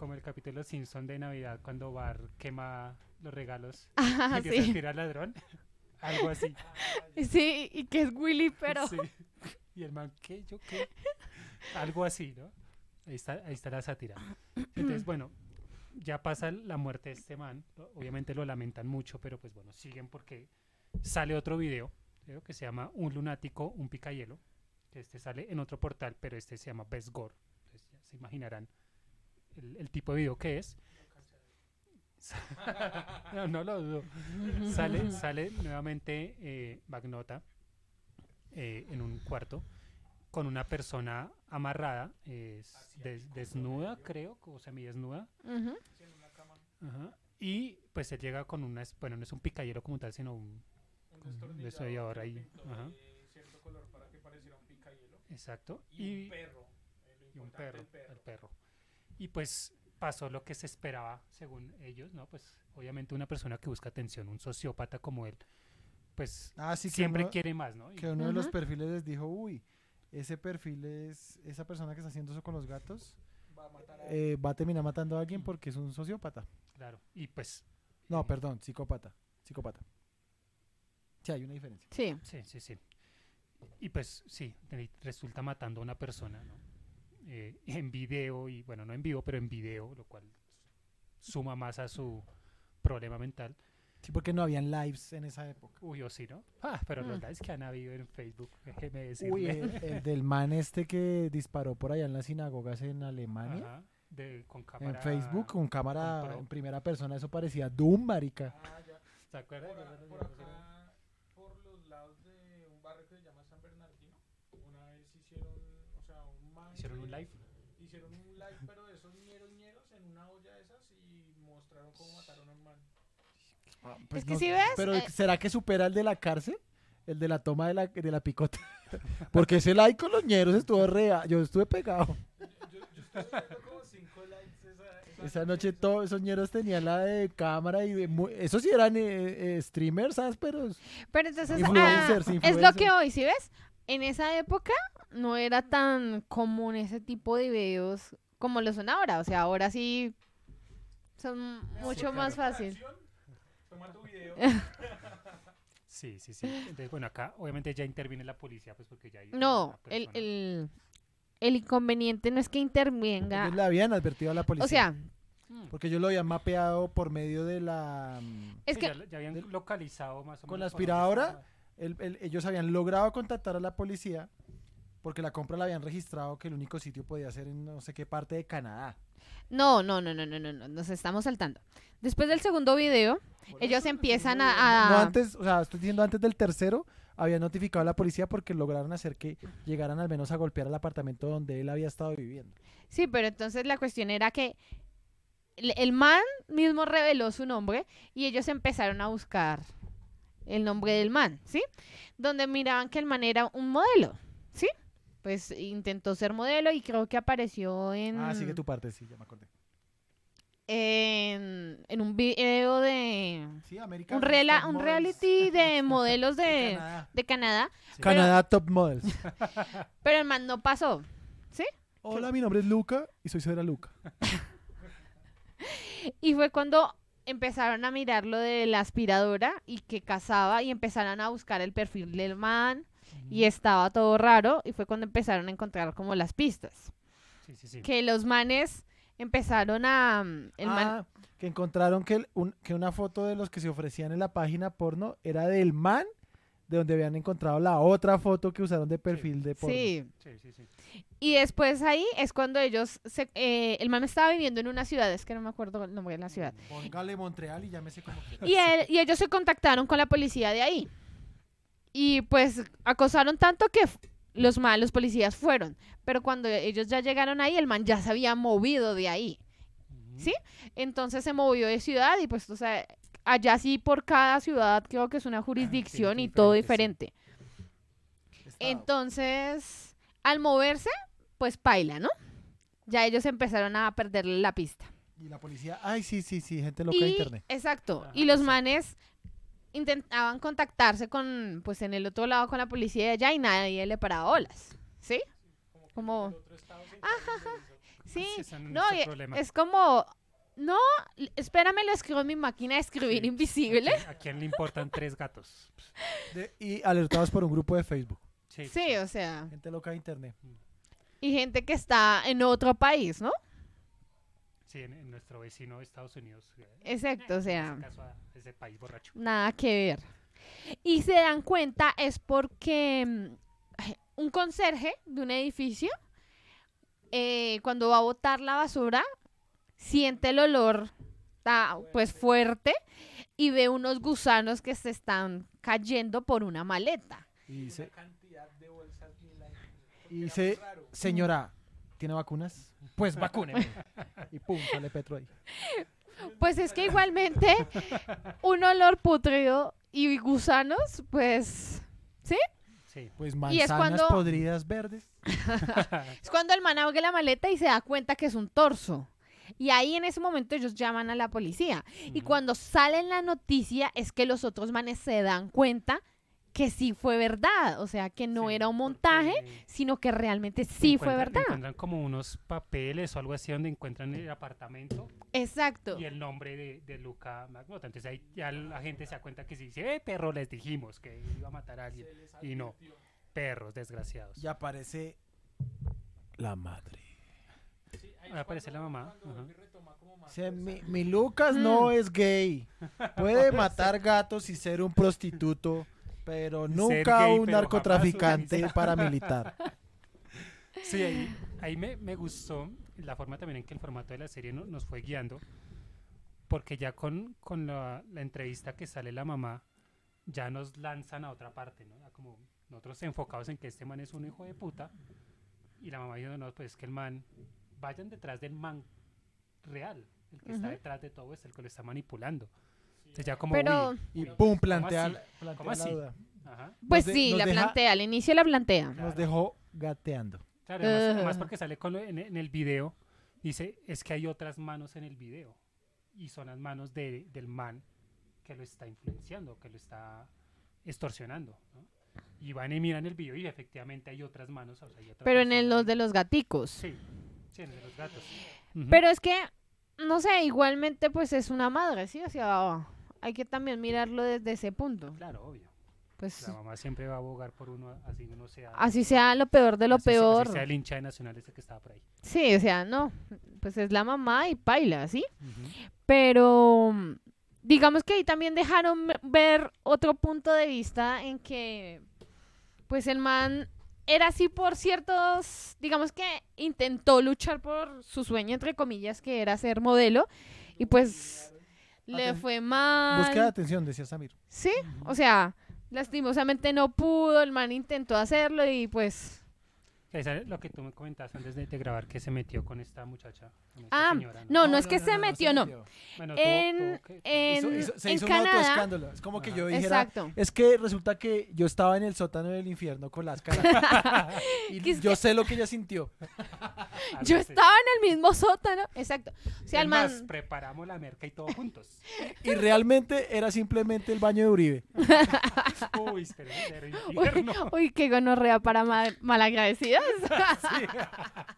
Como el capítulo de Simpson de Navidad cuando Bar quema los regalos (laughs) y empieza a sí. escribir al ladrón. Algo así. (laughs) Sí, y que es Willy, pero... Sí. Y el man, ¿qué? ¿Yo qué? Algo así, ¿no? Ahí está, ahí está la sátira. Entonces, bueno, ya pasa la muerte de este man. Obviamente lo lamentan mucho, pero pues bueno, siguen porque sale otro video creo que se llama Un lunático, un picayelo. Este sale en otro portal, pero este se llama Best Gore. Entonces ya se imaginarán el, el tipo de video que es. (laughs) no, no lo dudo. Sale, sale nuevamente eh, Magnota eh, en un cuarto con una persona amarrada, es des- desnuda, creo, o semidesnuda. Ajá. Y pues él llega con una, bueno, no es un picayelo como tal, sino un, Un destornillador ahí. de cierto color para que pareciera un picahielo. Exacto. Y, Y, un perro. eh, y un perro, el perro. el perro. Y pues pasó lo que se esperaba, según ellos, ¿no? Pues obviamente una persona que busca atención, un sociópata como él, pues Ah, sí, siempre uno- quiere más, ¿no? Y- Que uno de los perfiles les dijo, uy, ese perfil es esa persona que está haciendo eso con los gatos, Va a matar a eh, va a terminar matando a alguien porque es un sociópata. claro. Y pues No, eh, perdón, psicópata. Psicópata. Sí, hay una diferencia. Sí. Sí, sí, sí. Y pues sí, resulta matando a una persona, ¿no? Eh, en video, y bueno, no en vivo, pero en video, lo cual suma más a su problema mental. Sí, porque no habían lives en esa época. Uy, o sí, ¿no? Ah, pero los Mm. lives que han habido en Facebook, (laughs) déjeme decirle. Uy, el, el del man este que disparó por allá en las sinagogas en Alemania. Ajá, de- con En cámara- Facebook, con cámara pro. en primera persona, eso parecía Doom, marica. Ah, ya. ¿Se acuerdan? Por, por acá, Hicieron un live. Hicieron un live, pero de esos ñeros ñeros en una olla de esas y mostraron cómo mataron a un man. Pues Es que no si ves, Pero eh, ¿será que supera el de la cárcel? El de la toma de la, de la picota. (laughs) Porque ese like con los ñeros estuvo real. Yo estuve pegado. Yo, yo estuve viendo como cinco likes esa, Esa noche todos esos ñeros tenían la de cámara y de esos sí eran eh, eh, streamers ásperos. Pero entonces, Influencers, ah, es lo que hoy, ¿sí ves? En esa época no era tan común ese tipo de videos como lo son ahora. O sea, ahora sí son mucho más fácil. Toma tu video. (laughs) Sí, sí, sí. Entonces, bueno, acá obviamente ya interviene la policía, pues porque ya hay No, el, el, el inconveniente no es que intervenga. Ellos le habían advertido a la policía. O sea, Mm. porque ellos lo habían mapeado por medio de la... mm, es Sí, que ya, ya habían localizado más o con la menos por dónde aspiradora, el- ellos habían logrado contactar a la policía porque la compra la habían registrado que el único sitio podía ser en no sé qué parte de Canadá. no, no, no, no, no, no, no, nos estamos saltando. Después del segundo video, ellos empiezan no, a... No a- antes, o sea, estoy diciendo antes del tercero, había notificado a la policía porque lograron hacer que llegaran al menos a golpear el apartamento donde él había estado viviendo. Sí, pero entonces la cuestión era que el man mismo reveló su nombre y ellos empezaron a buscar el nombre del man, ¿sí? Donde miraban que el man era un modelo, ¿sí? Pues intentó ser modelo y creo que apareció en, Ah, sigue tu parte, sí, ya me acordé. en, en un video de Sí, American un, rela- un reality de (laughs) modelos de de, Canadá. de Canadá, Canadá Top Models. (laughs) pero el man no pasó. Hola, mi nombre es Luca y soy Sora Luca. (laughs) Y fue cuando empezaron a mirar lo de la aspiradora y que cazaba y empezaron a buscar el perfil del man y estaba todo raro y fue cuando empezaron a encontrar como las pistas. Sí, sí, sí. Que los manes empezaron a... mm, man, Ah, que encontraron que, el- un- que una foto de los que se ofrecían en la página porno era del man de donde habían encontrado la otra foto que usaron de perfil de porno. sí. Sí, sí, sí. Y después ahí es cuando ellos... Se, eh, el man estaba viviendo en una ciudad, es que no me acuerdo el nombre de la ciudad. Póngale Montreal y llámese como quiera. Y, él- y ellos se contactaron con la policía de ahí. Y pues acosaron tanto que los malos policías fueron. Pero cuando ellos ya llegaron ahí, el man ya se había movido de ahí. ¿Sí? Entonces se movió de ciudad y pues, o sea, allá sí por cada ciudad creo que es una jurisdicción y todo diferente. Entonces, al moverse, pues paila, ¿no? Ya ellos empezaron a perderle la pista. Y la policía, ay, sí, sí, sí, gente loca de internet. exacto. Ajá, y los exacto. manes intentaban contactarse con, pues en el otro lado con la policía de allá y nadie le paraba olas. ¿Sí? Como, eso. sí. No es como, no, espérame, lo escribo en mi máquina de escribir Sí, invisible. ¿A quién, a quién le importan tres gatos? De- y alertados por un grupo de Facebook. Sí, Sí, o sea, Gente loca de internet. y gente que está en otro país, ¿no? Sí, en, en nuestro vecino Estados Unidos. eh, Exacto, o sea. En caso, a ese país borracho. Nada que ver. Y se dan cuenta es porque mm, un conserje de un edificio, eh, cuando va a botar la basura, siente el olor ta- pues fuerte y ve unos gusanos que se están cayendo por una maleta. Y de y raro. señora, ¿tiene vacunas? Pues vacúneme. y pum, sale Petro ahí. Pues es que igualmente un olor putrido y gusanos, pues Sí. Pues Y es manzanas cuando- podridas verdes. (laughs) Es cuando el man abre la maleta y se da cuenta que es un torso. Y ahí en ese momento ellos llaman a la policía. Y cuando sale la noticia es que los otros manes se dan cuenta que sí fue verdad. O sea, que no Sí, era un montaje, sino que realmente sí fue verdad. Encuentran como unos papeles o algo así donde encuentran el apartamento Exacto. y el nombre de, de Luca Magnota. Entonces ahí ya la gente se da cuenta que sí, sí, eh, perro, les dijimos que iba a matar a alguien. Y no. Perros desgraciados. Y aparece la madre. Sí, ahí aparece la mamá, Dice, mi, mi Lucas no es gay. (laughs) Puede matar gatos y ser un prostituto, pero nunca gay, un pero narcotraficante paramilitar. (laughs) Sí, ahí, ahí me, me gustó la forma también en que el formato de la serie no- nos fue guiando, porque ya con, con la, la entrevista que sale la mamá, ya nos lanzan a otra parte, ¿no? Ya como nosotros enfocados en que este man es un hijo de puta, y la mamá diciendo, no, pues es que el man, vayan detrás del man real, el que está detrás de todo esto, el que lo está manipulando. Entonces ya como, Pero, uy, Y pum, plantea, así? plantea ¿Cómo la así? duda. ajá. pues de- sí, nos la deja- plantea, al inicio la plantea. Nos dejó gateando. Claro, además, porque sale con lo- en, en el video, dice, es que hay otras manos en el video. Y son las manos de- del man que lo está influenciando, que lo está extorsionando. ¿no? Y van y miran el video y efectivamente hay otras manos. o sea, hay otra Pero en el, los de los gaticos. Sí, sí, en el de los gatos. Ujú. Pero es que, no sé, igualmente pues es una madre, ¿sí? O sea, hay que también mirarlo desde ese punto. Claro, obvio. Pues La mamá siempre va a abogar por uno, así uno sea... así sea lo peor de lo así sea- así peor. sea el hincha de Nacional ese que estaba por ahí. Sí, o sea, no, pues es la mamá y paila, ¿sí? Pero digamos que ahí también dejaron ve- ver otro punto de vista en que pues el man era así por ciertos, digamos que intentó luchar por su sueño entre comillas que era ser modelo y pues le fue mal. Búsqueda de atención, decía Samir. Sí, o sea, lastimosamente no pudo, el man intentó hacerlo y pues Esa es lo que tú me comentaste antes de, de grabar, que se metió con esta muchacha. con esta Ah, señora, no, no, es que se metió, no. Bueno, tuvo- En, tuvo que- en, Hizo- hizo- se en hizo un Canadá, autoescándalo. Es como que Ajá. yo dijera, exacto. es que resulta que yo estaba en el sótano del infierno con las caras. (laughs) (laughs) y yo que- sé lo que ella sintió. (laughs) Yo así. estaba en el mismo sótano, exacto. O sea, Es el más, man, preparamos la merca y todo juntos. Y realmente era simplemente el baño de Uribe. Uy, qué gonorrea para mal, malagradecidas. (laughs)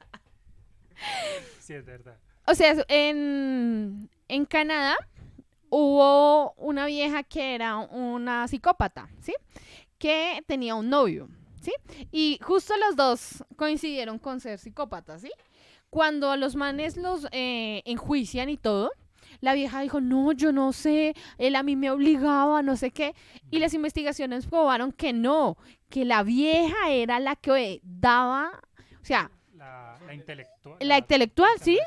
Sí, es verdad. o sea, en, en Canadá hubo una vieja que era una psicópata, ¿sí? Que tenía un novio, ¿sí? Y justo los dos coincidieron con ser psicópatas, ¿sí? Cuando los manes los eh, enjuician y todo, la vieja dijo, no, yo no sé, él a mí me obligaba, no sé qué. Y las investigaciones probaron que no, que la vieja era la que daba, o sea, La, la intelectual. La intelectual. Sí,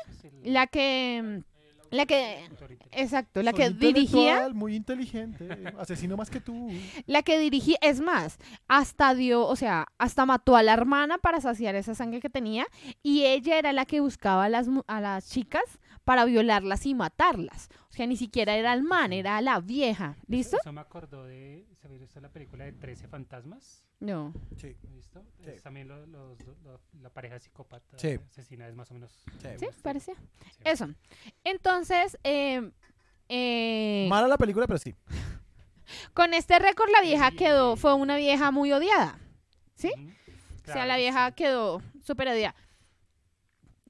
la que, la que, exacto, la Soy que dirigía, Muy inteligente. Asesino más que tú. la que dirigía, es más, hasta dio, o sea, hasta mató a la hermana para saciar esa sangre que tenía y ella era la que buscaba a las, a las chicas para violarlas y matarlas. O sea, ni siquiera era el man, era la vieja. ¿Listo? Eso me acordó de. ¿Se vio visto la película de 13 fantasmas? No. Sí. Es también lo- los- lo- la pareja psicópata Sí. asesina es más o menos. Sí, parecía. Sí. Eso. Entonces, eh, eh, Mala la película, pero sí. con este récord la vieja quedó, fue una vieja muy odiada. ¿sí? Ujú. O sea, Claro la vieja quedó súper odiada.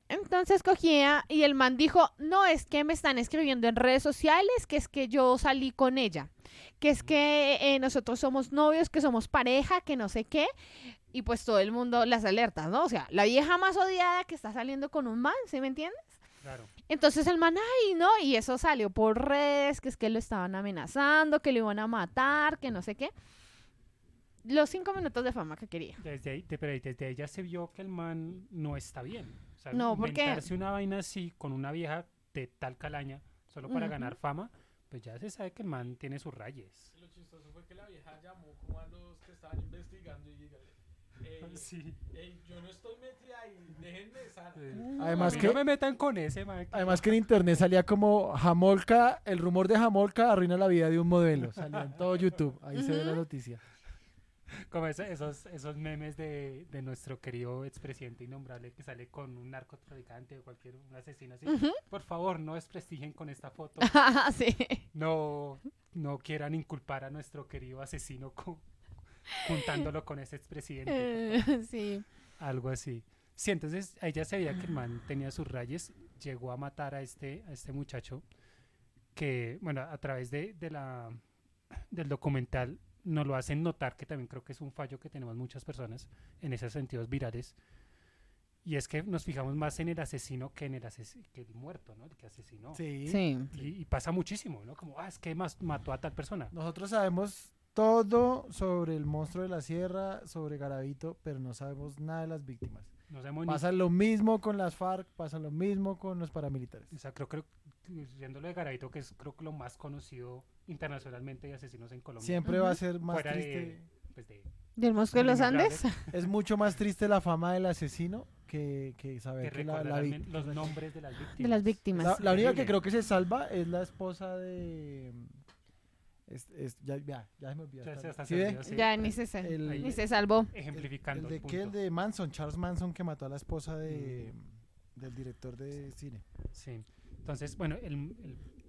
Entonces cogía y el man dijo, no, es que me están escribiendo en redes sociales, que es que yo salí con ella, que es que eh, nosotros somos novios, que somos pareja, que no sé qué. Y pues todo el mundo las alertas, ¿no? O sea, la vieja más odiada que está saliendo con un man, ¿sí me entiendes? Claro. Entonces el man, ay, no, y eso salió por redes, que es que lo estaban amenazando, que lo iban a matar, que no sé qué. Los cinco minutos de fama que quería. Desde ahí, de- pero desde ya se vio que el man no está bien. O sea, No, porque- inventarse una vaina así con una vieja de tal calaña solo para ganar fama, pues ya se sabe que el man tiene sus rayes. Lo chistoso fue que la vieja llamó como a los que estaban investigando y dígale, "Ey, (laughs) Sí. ey, yo no estoy metida ahí, déjenme Sara. Además que- no me metan con ese man. Además que en internet salía como Jamolca, el rumor de Jamolca arruina la vida de un modelo. Salía en todo YouTube. Ahí se ve la noticia. Como esos, esos memes de, de nuestro querido expresidente innombrable que sale con un narcotraficante o cualquier un asesino así. Por favor, no desprestigien con esta foto. (laughs) sí. No, no quieran inculpar a nuestro querido asesino juntándolo con ese expresidente. Eh, (laughs) sí. Algo así. Sí, entonces ella se veía que el man tenía sus rayes, llegó a matar a este, a este muchacho que, bueno, a través de, de la, del documental nos lo hacen notar, que también creo que es un fallo que tenemos muchas personas en esos sentidos virales. Y es que nos fijamos más en el asesino que en el, ases- que el muerto, ¿no? El que asesinó. Sí. Sí. Y, y pasa muchísimo, ¿no? Como, ah, es que mas- mató a tal persona. Nosotros sabemos todo sobre el monstruo de la sierra, sobre Garavito, pero no sabemos nada de las víctimas. No sabemos ni Pasa lo mismo con las FARC, pasa lo mismo con los paramilitares. O sea, creo, creo, siendo lo de Garavito, que es creo que lo más conocido internacionalmente de asesinos en Colombia. Siempre va a ser más fuera triste. de, pues de, ¿Del monstruo de los. Andes? Es mucho más triste la fama del asesino que, que que saber que la, recordar la men- los nombres de las víctimas. De las víctimas. La, la única que creo que se salva es la esposa de. es- es- ya, ya, ya se me olvidó. Ya se ¿Sí olvidó, sí. Ya ni se, El- Ahí. ni se salvó. Ejemplificando el el, de qué, el de Manson, Charles Manson, que mató a la esposa de, Mm. del director de cine. Sí. Entonces, bueno, el,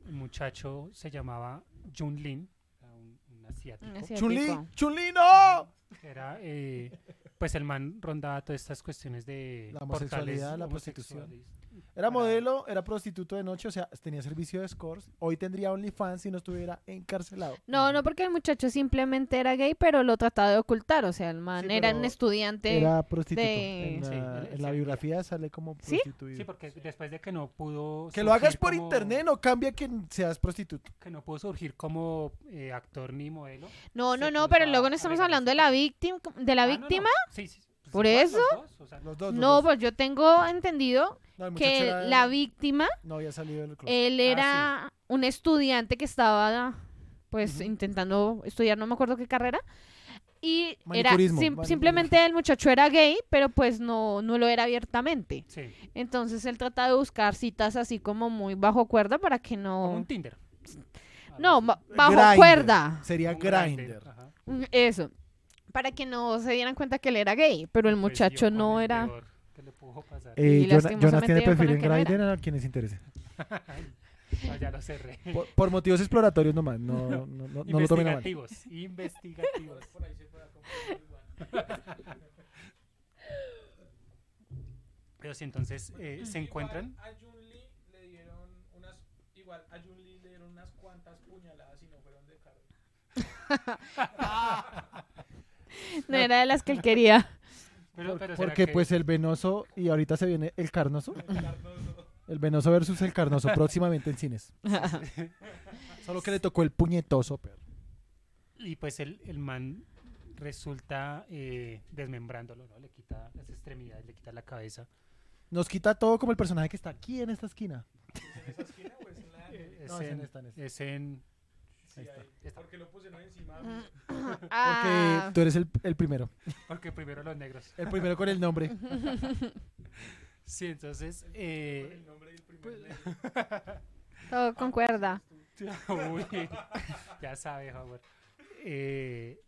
muchacho se llamaba Jun Lin, asiático. Asiático. ¡Chun-Li, no! Era, eh, pues el man rondaba todas estas cuestiones de La homosexualidad, la prostitución. Era modelo, era prostituto de noche, o sea, tenía servicio de escorts. Hoy tendría OnlyFans si no estuviera encarcelado. No, no porque el muchacho simplemente era gay, pero lo trataba de ocultar. O sea, el man Sí, era un estudiante. Era prostituto. de- En la, Sí, en él- la sí. biografía sale como ¿Sí? prostituido. Sí, porque después de que no pudo. Que lo hagas por como- internet no cambia que seas prostituto. Que no pudo surgir como eh, actor ni modelo. No, no, no, pero luego no estamos hablando de la víctima. ¿De la Ah, no, no. víctima? Sí, sí. ¿Por eso? los dos, o sea, Los dos. los No, pues yo tengo entendido No, que la víctima, no había salido del él Ah, era un estudiante que estaba, pues, intentando estudiar, no me acuerdo qué carrera. Y era sim- simplemente el muchacho era gay, pero pues no, no lo era abiertamente. Sí, Entonces él trata de buscar citas así como muy bajo cuerda para que como no... un Tinder. No, bajo Grindr. cuerda. Sería Grindr. Mm, Eso. Para que no se dieran cuenta que él era gay, pero el Pues muchacho no era... peor que le pudo pasar. Eh, Y Jonas, Jonas tiene perfil en. Grindr a quienes interese. (laughs) No, ya lo cerré. Por, por motivos exploratorios nomás. No, no, no, no, no lo tomen a mal. investigativos, investigativos. (laughs) Por ahí se puede comprar igual. Pero sí, entonces eh, se encuentran. A Jun Lee le dieron unas igual a Jun Lee le dieron unas cuantas puñaladas y no fueron de carne. (laughs) No era de las que él quería. Pero, Por- pero ¿será porque que- pues el venoso y ahorita se viene el carnoso. El venoso versus el carnoso próximamente en cines. (laughs) Solo que le tocó el puñetoso, pero. Y pues el, el man resulta eh, desmembrándolo, ¿no? Le quita las extremidades, le quita la cabeza. Nos quita todo como el personaje que está aquí en esta esquina. ¿En esa esquina es en Es en en, esta, en esta. es en- Sí, Ahí está. ahí. Está. ¿Por qué lo pusieron encima? Porque (laughs) Ah, tú eres el, el primero. Porque primero los negros. El primero con el nombre. (laughs) Sí, entonces... Con Eh, el nombre del primer pues- negro. (laughs) todo concuerda. uy, ya sabe, Howard. Eh,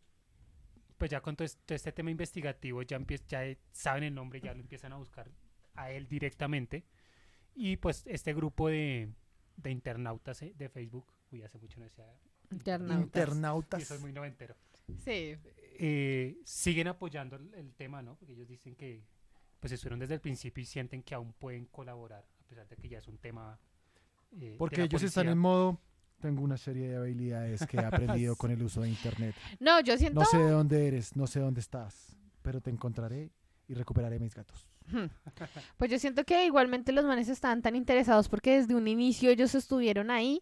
pues ya con todo, es- todo este tema investigativo, ya, ya saben el nombre, ya lo empiezan a buscar a él directamente. Y pues este grupo de, de internautas eh, de Facebook, uy, hace mucho no decía... Internautas. Internautas. Y soy muy noventero. Sí. eh, siguen apoyando el, el tema, ¿no? Porque ellos dicen que pues estuvieron desde el principio y sienten que aún pueden colaborar, a pesar de que ya es un tema. eh, de Porque la ellos están en modo. Tengo una serie de habilidades que he aprendido (laughs) con el uso de internet. No, yo siento... No sé de dónde eres, no sé dónde estás, pero te encontraré y recuperaré mis gatos. Pues yo siento que igualmente los manes estaban tan interesados porque desde un inicio ellos estuvieron ahí,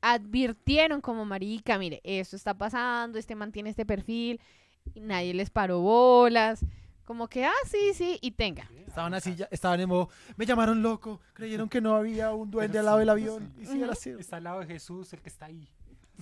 advirtieron como marica, mire, esto está pasando, este man tiene este perfil, y nadie les paró bolas, como que, ah, sí, sí, y tenga. Estaban así, ya, estaban en modo. Me llamaron loco, creyeron que no había un duende al lado del avión. Y sí, era así. Está al lado de Jesús, el que está ahí.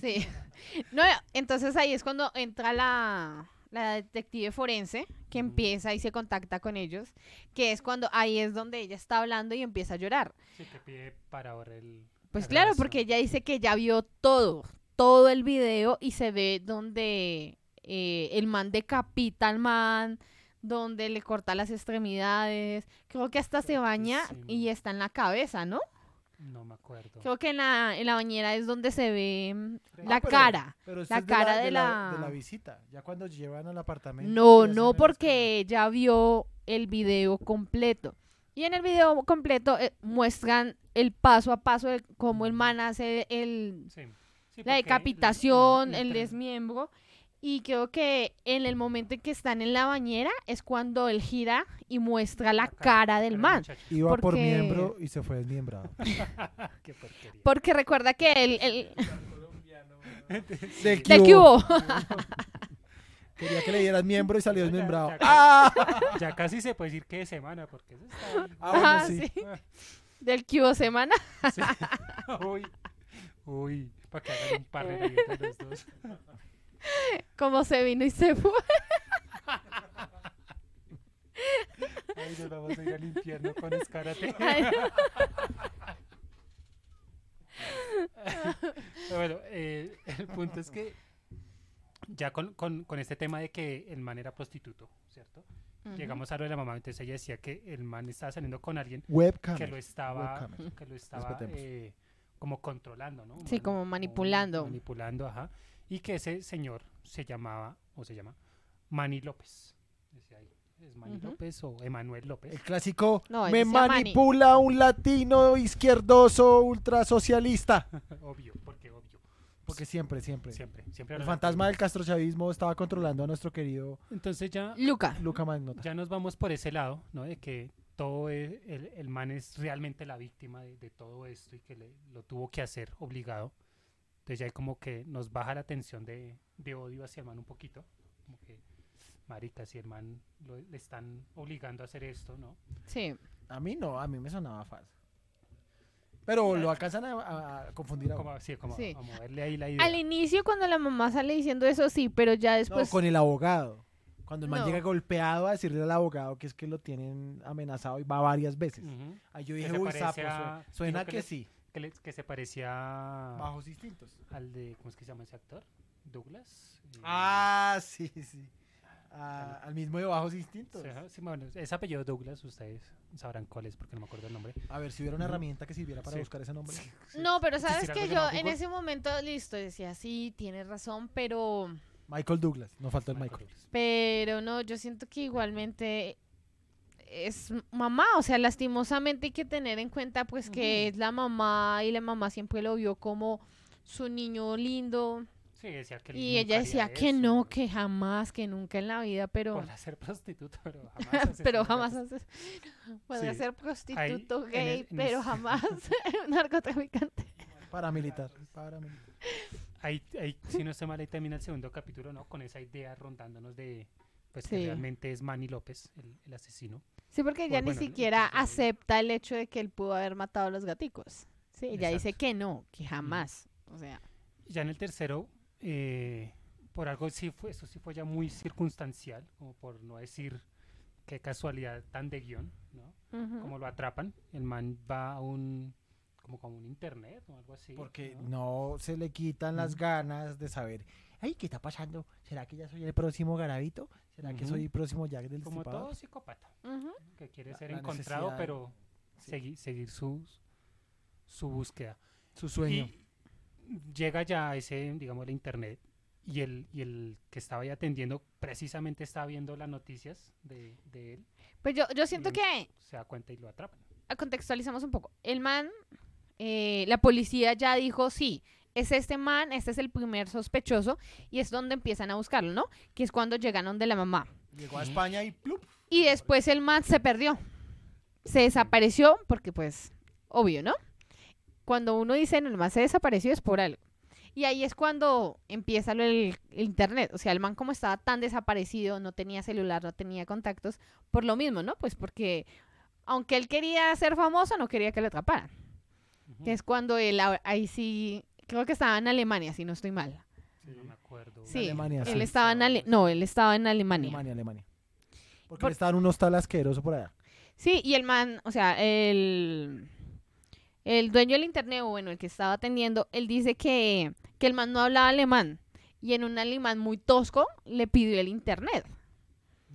Sí. (laughs) No, entonces ahí es cuando entra la, la detective forense que empieza y se contacta con ellos, que es cuando ahí es donde ella está hablando y empieza a llorar. Sí, que pide para ahora el. Pues la claro, porque ella dice que ya vio todo, todo el video y se ve donde eh, el man decapita al man, donde le corta las extremidades. Creo que hasta se baña y está en la cabeza, ¿no? No me acuerdo. Creo que en la, en la bañera es donde se ve mm, Ah, la pero- cara. Pero La cara de de la- de la visita. Ya cuando llevan al apartamento. No, no el porque ella vio el video completo. Y en el video completo eh, muestran el paso a paso de cómo el man hace el, Sí, sí, la decapitación, la- el la- desmiembro. Y creo que en el momento en que están en la bañera es cuando él gira y muestra la cara del man. muchacho. Iba por Porque- miembro y se fue desmiembrado. (laughs) (laughs) Qué porquería. Porque recuerda que él, él- (laughs) Del del que hubo. Quería que le dieran miembro y salió Ya, desmembrado. ya, ¡Ah! Ya casi se puede decir que de semana, porque eso está ahí. Ah, bueno, Ajá, sí. sí. Del que hubo semana. Sí. Uy, uy, para que hagan un ahí entre los dos. Como se vino y se fue. Ay, nos vamos a ir al infierno con escárate. (laughs) Bueno, eh, el punto es que ya con, con, con este tema de que el man era prostituto, ¿cierto? Llegamos a lo de la mamá, entonces ella decía que el man estaba saliendo con alguien Webcam. que lo estaba, que lo estaba eh, como controlando, ¿no? Sí, como manipulando. manipulando, ajá. Y que ese señor se llamaba, o se llama, Manny López. Decía ahí, ¿es Manny. López o Emanuel López? El clásico No, me decía Manny". manipula un latino izquierdoso ultrasocialista. (laughs) obvio, porque obvio. Porque siempre, siempre. Siempre, siempre. El fantasma de- del castrochavismo estaba controlando a nuestro querido Entonces ya, Luca. Luca Magnota. ya nos vamos por ese lado, ¿no? De que todo e- el, el man es realmente la víctima de, de todo esto y que le, lo tuvo que hacer obligado. Entonces ya hay como que nos baja la tensión de, de odio hacia el man un poquito. Como que, marica, si el man lo, le están obligando a hacer esto, ¿no? Sí. A mí no, a mí me sonaba falso. Pero lo alcanzan a, a confundir a Como así, como Sí. a moverle ahí la idea. Al inicio cuando la mamá sale diciendo eso sí, pero ya No, después... con el abogado. Cuando el man No. llega golpeado a decirle al abogado que es que lo tienen amenazado y va varias veces. Ahí yo dije, uy, sapo, suena dijo que que le- sí. Que, le- que se parecía Bajos instintos. al de, ¿cómo es que se llama ese actor? Douglas. Eh, Ah, sí, sí. Ah, al mismo de Bajos Instintos. sí, bueno, es apellido Douglas, ustedes sabrán cuál es porque no me acuerdo el nombre. A ver si hubiera una herramienta que sirviera para Sí. buscar ese nombre. (laughs) No, pero sabes ¿Existirá que yo en ese momento, listo, decía, sí, tienes razón, pero... Michael Douglas, no falta el Michael Michael. Douglas. Pero no, yo siento que igualmente es mamá, o sea, lastimosamente hay que tener en cuenta pues que es la mamá y la mamá siempre lo vio como su niño lindo Sí, decía que y ella decía que eso, no, que jamás, que nunca en la vida, pero Podrá ser prostituto, (laughs) pero jamás. (laughs) pero jamás haces (laughs) podrá Sí. ser prostituto gay, el- pero el- jamás narcotraficante. Paramilitar. paramilitar. Ahí, ahí, si no estoy mal, ahí termina el segundo capítulo, ¿no? Con esa idea rondándonos de, pues, que Sí. realmente es Manny López, el, el asesino. Sí, porque ella Pues, ni bueno, siquiera entonces, acepta el hecho de que él pudo haber matado a los gaticos. Sí, ella dice que no, que jamás. O sea, Ya en el tercero, eh, por algo sí fue, eso sí fue ya muy circunstancial, como por no decir qué casualidad tan de guion, ¿no? Como lo atrapan, el man va a un, como como un internet o algo así. Porque ¿no? no se le quitan las ganas de saber, ay, ¿qué está pasando? ¿Será que ya soy el próximo Garabito? ¿Será que soy el próximo Jack del Como todo psicópata, que quiere La- ser la encontrado, pero Sí. seguir su, su búsqueda. Su sueño. Y llega ya a ese, digamos, el internet y el, y el que estaba ahí atendiendo precisamente estaba viendo las noticias de, de él, Pues yo, yo siento que se da cuenta y lo atrapan. contextualizamos un poco. El man, eh, la policía ya dijo, sí, es este man, este es el primer sospechoso, y es donde empiezan a buscarlo, ¿no? Que es cuando llegaron de la mamá. Llegó a España y ¡plup! Y después el man se perdió. Se desapareció, porque pues, obvio, ¿no? Cuando uno dice, no, el man se desapareció es por algo. Y ahí es cuando empieza del el internet. O sea, el man como estaba tan desaparecido, no tenía celular, no tenía contactos, por lo mismo, ¿no? Pues porque aunque él quería ser famoso, no quería que lo atraparan. Que es cuando él, ahí sí, creo que estaba en Alemania, si no estoy mal. No me acuerdo. Sí, Alemania, él sí. estaba en Ale- no, él estaba en Alemania. Alemania, Alemania. Porque Por- él estaba en un hostal asqueroso por allá. Sí, y el man, o sea, el, el dueño del internet, o bueno, el que estaba atendiendo, él dice que, que el man no hablaba alemán. Y en un alemán muy tosco le pidió el internet.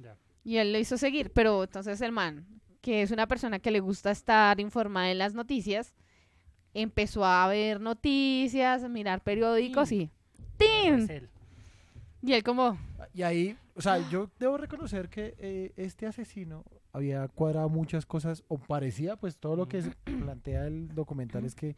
Ya. Y él lo hizo seguir. Pero entonces el man, que es una persona que le gusta estar informada en las noticias, empezó a ver noticias, a mirar periódicos y... ¡Tin! Es él. Y él como... Y ahí, o sea, yo debo reconocer que eh, este asesino había cuadrado muchas cosas, o parecía, pues todo lo que se plantea el documental es que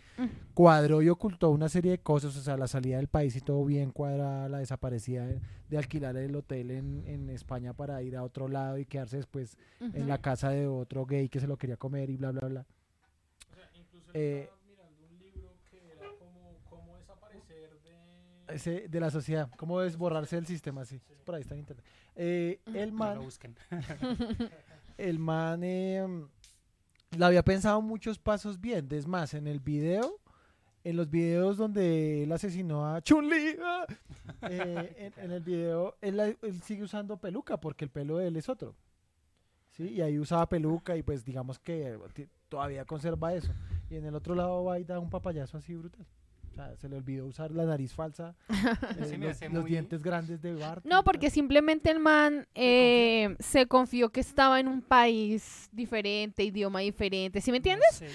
cuadró y ocultó una serie de cosas, o sea, la salida del país y todo bien cuadrada, la desaparecida de, de alquilar el hotel en, en España para ir a otro lado y quedarse después en la casa de otro gay que se lo quería comer y bla, bla, bla. O sea, incluso Eh, estaba mirando un libro que era como cómo desaparecer de... Ese, de la sociedad, cómo desborrarse del sistema, sí, por ahí está en internet. Eh, el No man, lo busquen. (laughs) el man eh, la había pensado muchos pasos bien. Es más, en el video, en los videos donde él asesinó a Chun-Li, ¡ah! eh, en, en el video él, sigue usando peluca porque el pelo de él es otro. ¿Sí? Y ahí usaba peluca y pues digamos que todavía conserva eso. Y en el otro lado va y da un papayazo así brutal. Sea, se le olvidó usar la nariz falsa, (laughs) eh, Se me los, los muy- dientes grandes de Bart. No, porque simplemente el man eh, se confió que estaba en un país diferente, idioma diferente, ¿sí me entiendes? No sé,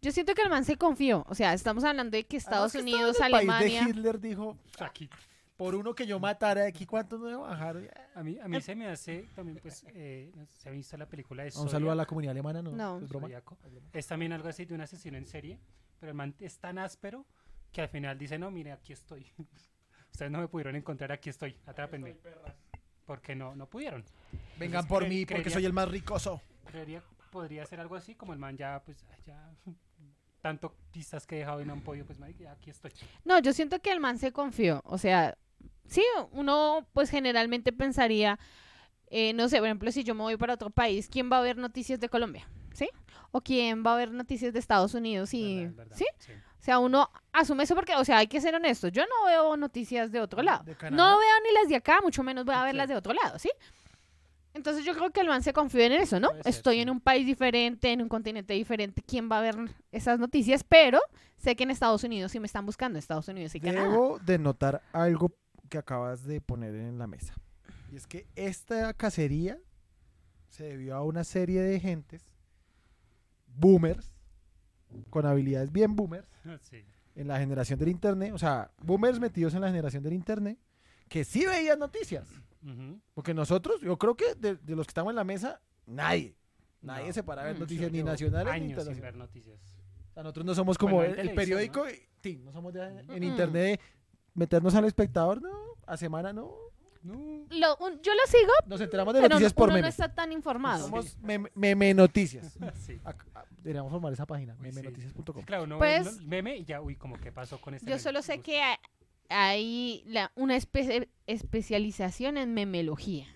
yo- siento que el man se confió, o sea, estamos hablando de que Estados Además que Unidos, en el país Alemania... de Hitler dijo, aquí, por uno que yo matara aquí, ¿cuánto no debo bajar? a mí, a mí se me hace también, pues, eh, ¿se ha visto la película de Un saludo a Zodiac? la comunidad alemana, ¿no? No. Es broma. Es también algo así de un asesino en serie, pero el man es tan áspero que al final dice, no, mire, aquí estoy. (laughs) Ustedes no me pudieron encontrar, aquí estoy, atrápenme. Porque no, no pudieron. Vengan Entonces, por cre- mí porque creería- soy el más ricoso. Creería, podría ser algo así, como el man ya, pues, ay, ya, (laughs) tanto pistas que he dejado y no han podido, pues, marica, ya aquí estoy. No, yo siento que el man se confió. O sea, sí, uno pues generalmente pensaría, eh, no sé, por ejemplo, si yo me voy para otro país, ¿quién va a ver noticias de Colombia? ¿Sí? ¿O quién va a ver noticias de Estados Unidos? Y, ¿Verdad? ¿Verdad? ¿Sí? O sea, uno asume eso porque, o sea, hay que ser honestos. Yo no veo noticias de otro lado. De No veo ni las de acá, mucho menos voy a ver Sí. las de otro lado, ¿sí? Entonces yo creo que el man se confió en eso, ¿no? Ser, Estoy sí. en un país diferente, en un continente diferente, ¿quién va a ver esas noticias? Pero sé que en Estados Unidos sí me están buscando, Estados Unidos y Canadá. Debo de notar algo que acabas de poner en la mesa. Y es que esta cacería se debió a una serie de gentes, boomers, con habilidades bien boomers, (laughs) Sí. en la generación del internet, o sea, boomers metidos en la generación del internet, que sí veían noticias. Porque nosotros, yo creo que de, de los que estamos en la mesa, nadie. Nadie No. se para a ver Mm. noticias ni nacionales ni años sin internacionales. ver noticias. O sea, nosotros no somos como Bueno, el, periódico, y- sí, no somos de, en Mm. internet de meternos al espectador, no, a semana no. No. Lo- un- yo lo sigo, Nos enteramos de pero noticias no- por uno no está tan informado. Somos meme, meme noticias. (laughs) Sí. Deberíamos formar esa página, Uy, memenoticias.com. Sí, claro, no Pues- el meme y ya, uy, como que pasó con este Yo meme. solo sé Busca. que ha- hay la- una espe- especialización en memelogía.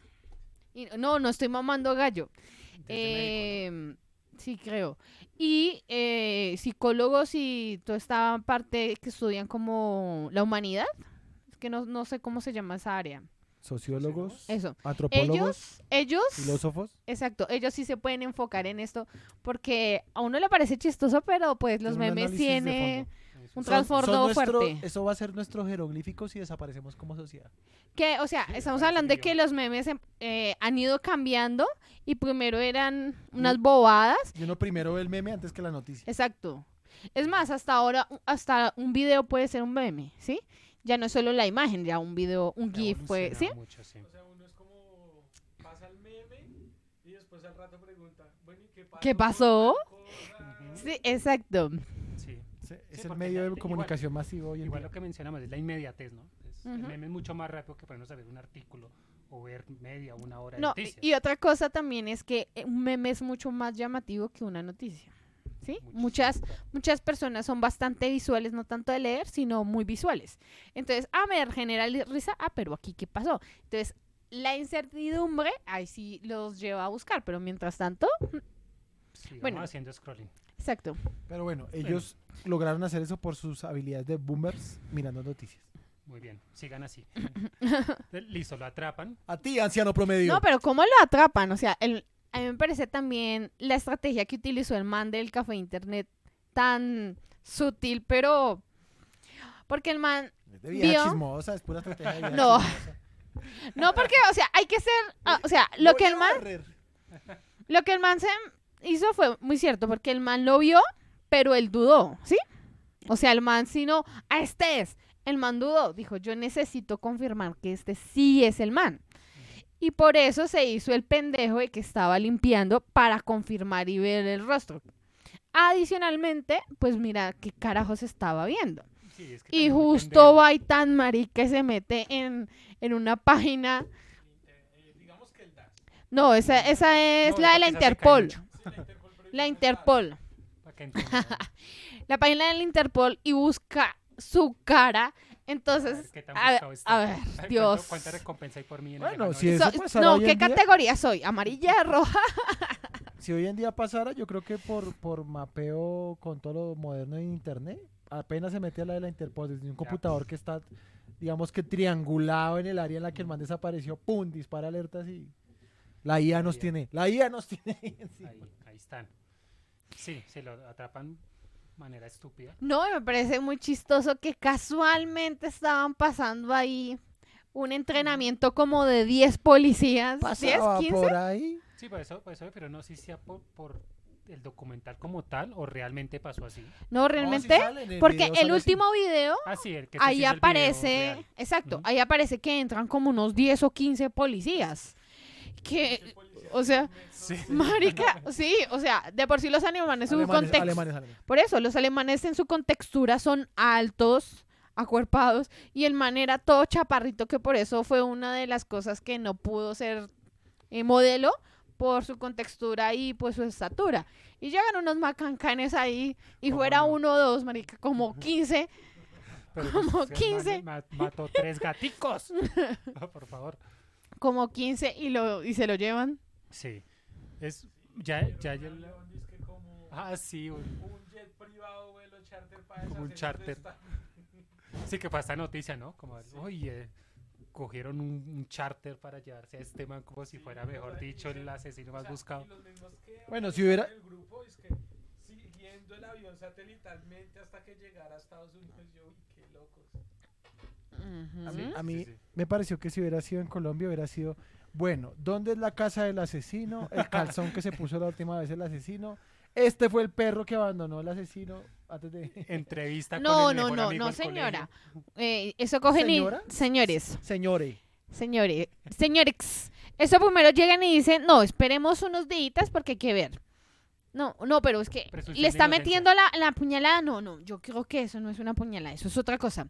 Y no, no estoy mamando gallo. Médico, Eh, sí, creo. Y eh, psicólogos y toda esta parte que estudian como la humanidad. Es que no, no sé cómo se llama esa área. Sociólogos, Eso. antropólogos, Ellos, ellos, filósofos. exacto, ellos sí se pueden enfocar en esto porque a uno le parece chistoso, pero pues los Tiene memes análisis de tiene ¿no? Eso un trasfondo fuerte. Eso va a ser nuestro jeroglífico si desaparecemos como sociedad. Que, o sea, Sí, estamos hablando de que los memes em- eh, han ido cambiando y primero eran unas bobadas. Y uno primero ve el meme antes que la noticia. Exacto. Es más, hasta ahora, hasta un video puede ser un meme, ¿sí? Ya no es solo la imagen, ya un video, un GIF, pues, ¿sí? mucho, sí. O sea, uno es como pasa el meme y después al rato pregunta, bueno, ¿y qué pasó? Sí, exacto. Sí. Sí, es Sí, el medio de igual- comunicación masivo hoy en Igual día. lo que mencionamos es la inmediatez, ¿no? Es- El meme es mucho más rápido que ponernos a ver un artículo o ver media o una hora de No, noticias. y, y otra cosa también es que eh, un meme es mucho más llamativo que una noticia. Muchas, muchas personas son bastante visuales, no tanto de leer, sino muy visuales. Entonces, ah, me genera risa, ah, pero aquí, ¿qué pasó? Entonces, la incertidumbre, ahí sí los lleva a buscar, pero mientras tanto, Sigamos bueno. haciendo scrolling. exacto. Pero bueno, ellos lograron hacer eso por sus habilidades de boomers mirando noticias. Muy bien, sigan así. (laughs) Listo, lo atrapan. A ti, anciano promedio. No, pero ¿cómo lo atrapan? O sea, el, a mí me parece también la estrategia que utilizó el man del café internet tan sutil, pero... Porque el man Es de chismosa, es pura estrategia de vida No. chismosa. (laughs) No, porque, o sea, hay que ser, ah, o sea, lo Voy que el man, (laughs) lo que el man se hizo fue muy cierto, porque el man lo vio, pero él dudó, ¿sí? O sea, el man si no, a este es, el man dudó, dijo, yo necesito confirmar que este sí es el man. Y por eso se hizo el pendejo de que estaba limpiando para confirmar y ver el rostro. Adicionalmente, pues mira qué carajos estaba viendo. Sí, es que Y justo va y tan marica y se mete en, en una página. Eh, digamos que el DAS. No, esa, esa es No, la de la se Interpol. Sí, la Interpol, La Interpol. Que. (laughs) La página de la Interpol y busca su cara. Entonces, ¿Qué tan a ver, buscado está? a ver, ¿Cuánto- Dios. ¿Cuánta recompensa hay por mí en Bueno, el si eso So- pasara no, hoy ¿qué en día- categoría soy? ¿Amarilla, (laughs) roja? Si hoy en día pasara, yo creo que por, por mapeo con todo lo moderno en internet, apenas se mete a la de la Interpol desde un computador que está, digamos que triangulado en el área en la que el man desapareció, ¡pum! Dispara alertas y la IA nos IA. tiene, la IA nos tiene ahí encima. Ahí, están. Sí, se lo atrapan manera estúpida. No, me parece muy chistoso que casualmente estaban pasando ahí un entrenamiento como de 10 policías. 10, Pasaba 15. por ahí. Sí, por eso, por eso, pero no sé si sea por, por el documental como tal o realmente pasó así. No, realmente. porque el último video, Ah, sí, el que ahí el video aparece. real. Exacto, Ujú. ahí aparece que entran como unos 10 o 15 policías. Que, o sea, Sí. marica, sí, o sea, de por sí los alemanes, su Alemanes, contexto. Por eso, los alemanes en su contextura son altos, acuerpados, y el man era todo chaparrito, que por eso fue una de las cosas que no pudo ser eh, modelo por su contextura y pues su estatura. Y llegan unos macancanes ahí, y ¿Cómo fuera no? uno o dos, marica, como 15. Pero (laughs) Como pues, el man 15. ma- mató tres gaticos. (laughs) Ah, por favor. como 15 y, lo, y se lo llevan. Sí. Es, ya, ya, ya- León dice que como Ah, sí, un- un jet privado vuelo charter para Como un charter. esta- (laughs) sí que fue esta noticia, ¿no? Como, oye, cogieron un, un charter para llevarse a este man como si fuera, mejor dicho, el asesino O más sea, buscado. y los mismos que Bueno, si hubiera- el grupo es que siguiendo el avión satelitalmente hasta que llegara a Estados Unidos, yo, uy, qué locos. A mí, Ujú. a mí Sí, sí. me pareció que si hubiera sido en Colombia hubiera sido, bueno, ¿dónde es la casa del asesino? El calzón que se puso la última vez el asesino. Este fue el perro que abandonó el asesino antes de... (laughs) Entrevista No, con el no, mejor no, amigo no, del señora. Eh, eso cogen ¿Señora? y... Señores. Señores. Señores, señores, eso primero llegan y dicen, no, esperemos unos días porque hay que ver. No, no, pero es que Presunción le está metiendo la, la puñalada. No, no, yo creo que eso no es una puñalada, eso es otra cosa.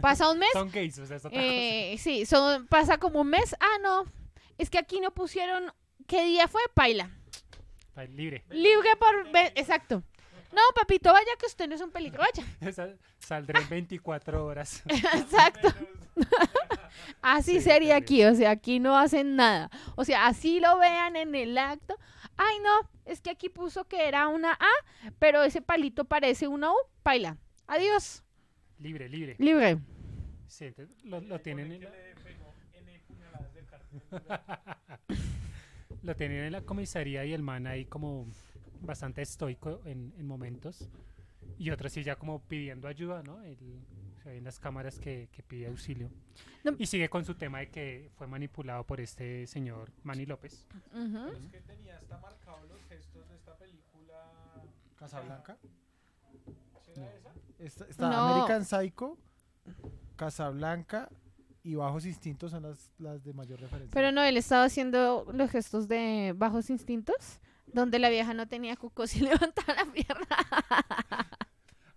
Pasa un mes, (laughs) Son gays, o sea, es otra eh, sí, son, pasa como un mes. Ah, no, es que aquí no pusieron, ¿qué día fue? Paila. Libre. Libre por, exacto. No, papito, vaya que usted no es un peligro, vaya. (laughs) Sa- Saldré en 24 horas. (laughs) Exacto. (laughs) Así Sí, sería terrible. aquí, o sea, aquí no hacen nada. O sea, así lo vean en el acto. Ay, no, es que aquí puso que era una A, pero ese palito parece una U. Paila. Adiós. Libre, libre. Libre. Sí, entonces lo, lo tienen en la, (laughs) lo tienen en la comisaría y el man ahí como bastante estoico en, en momentos. Y otros sí ya como pidiendo ayuda, ¿no? El- se ven las cámaras que, que pide auxilio. No. Y sigue con su tema de que fue manipulado por este señor Manny López. Ujú. Es que tenía hasta marcados los gestos de esta película. Casablanca. ¿Será esa? Está, está No. American Psycho, Casablanca y Bajos Instintos son las, las de mayor referencia. Pero no, él estaba haciendo los gestos de bajos instintos, donde la vieja no tenía cucos y (laughs) levantaba la pierna.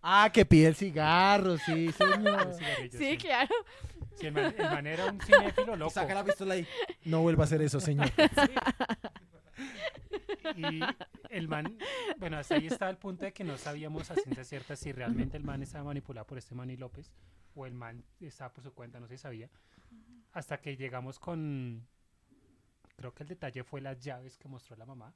Ah, que pide el cigarro, sí, (laughs) señor. Sí, claro. Sí, el, man, el man era un cinéfilo loco. Saca la pistola ahí. No vuelva a hacer eso, señor. (laughs) Y el man, bueno, hasta ahí estaba el punto de que no sabíamos a ciencia cierta si realmente el man estaba manipulado por este Manny López o el man estaba por su cuenta, no se sabía. Hasta que llegamos con, creo que el detalle fue las llaves que mostró la mamá,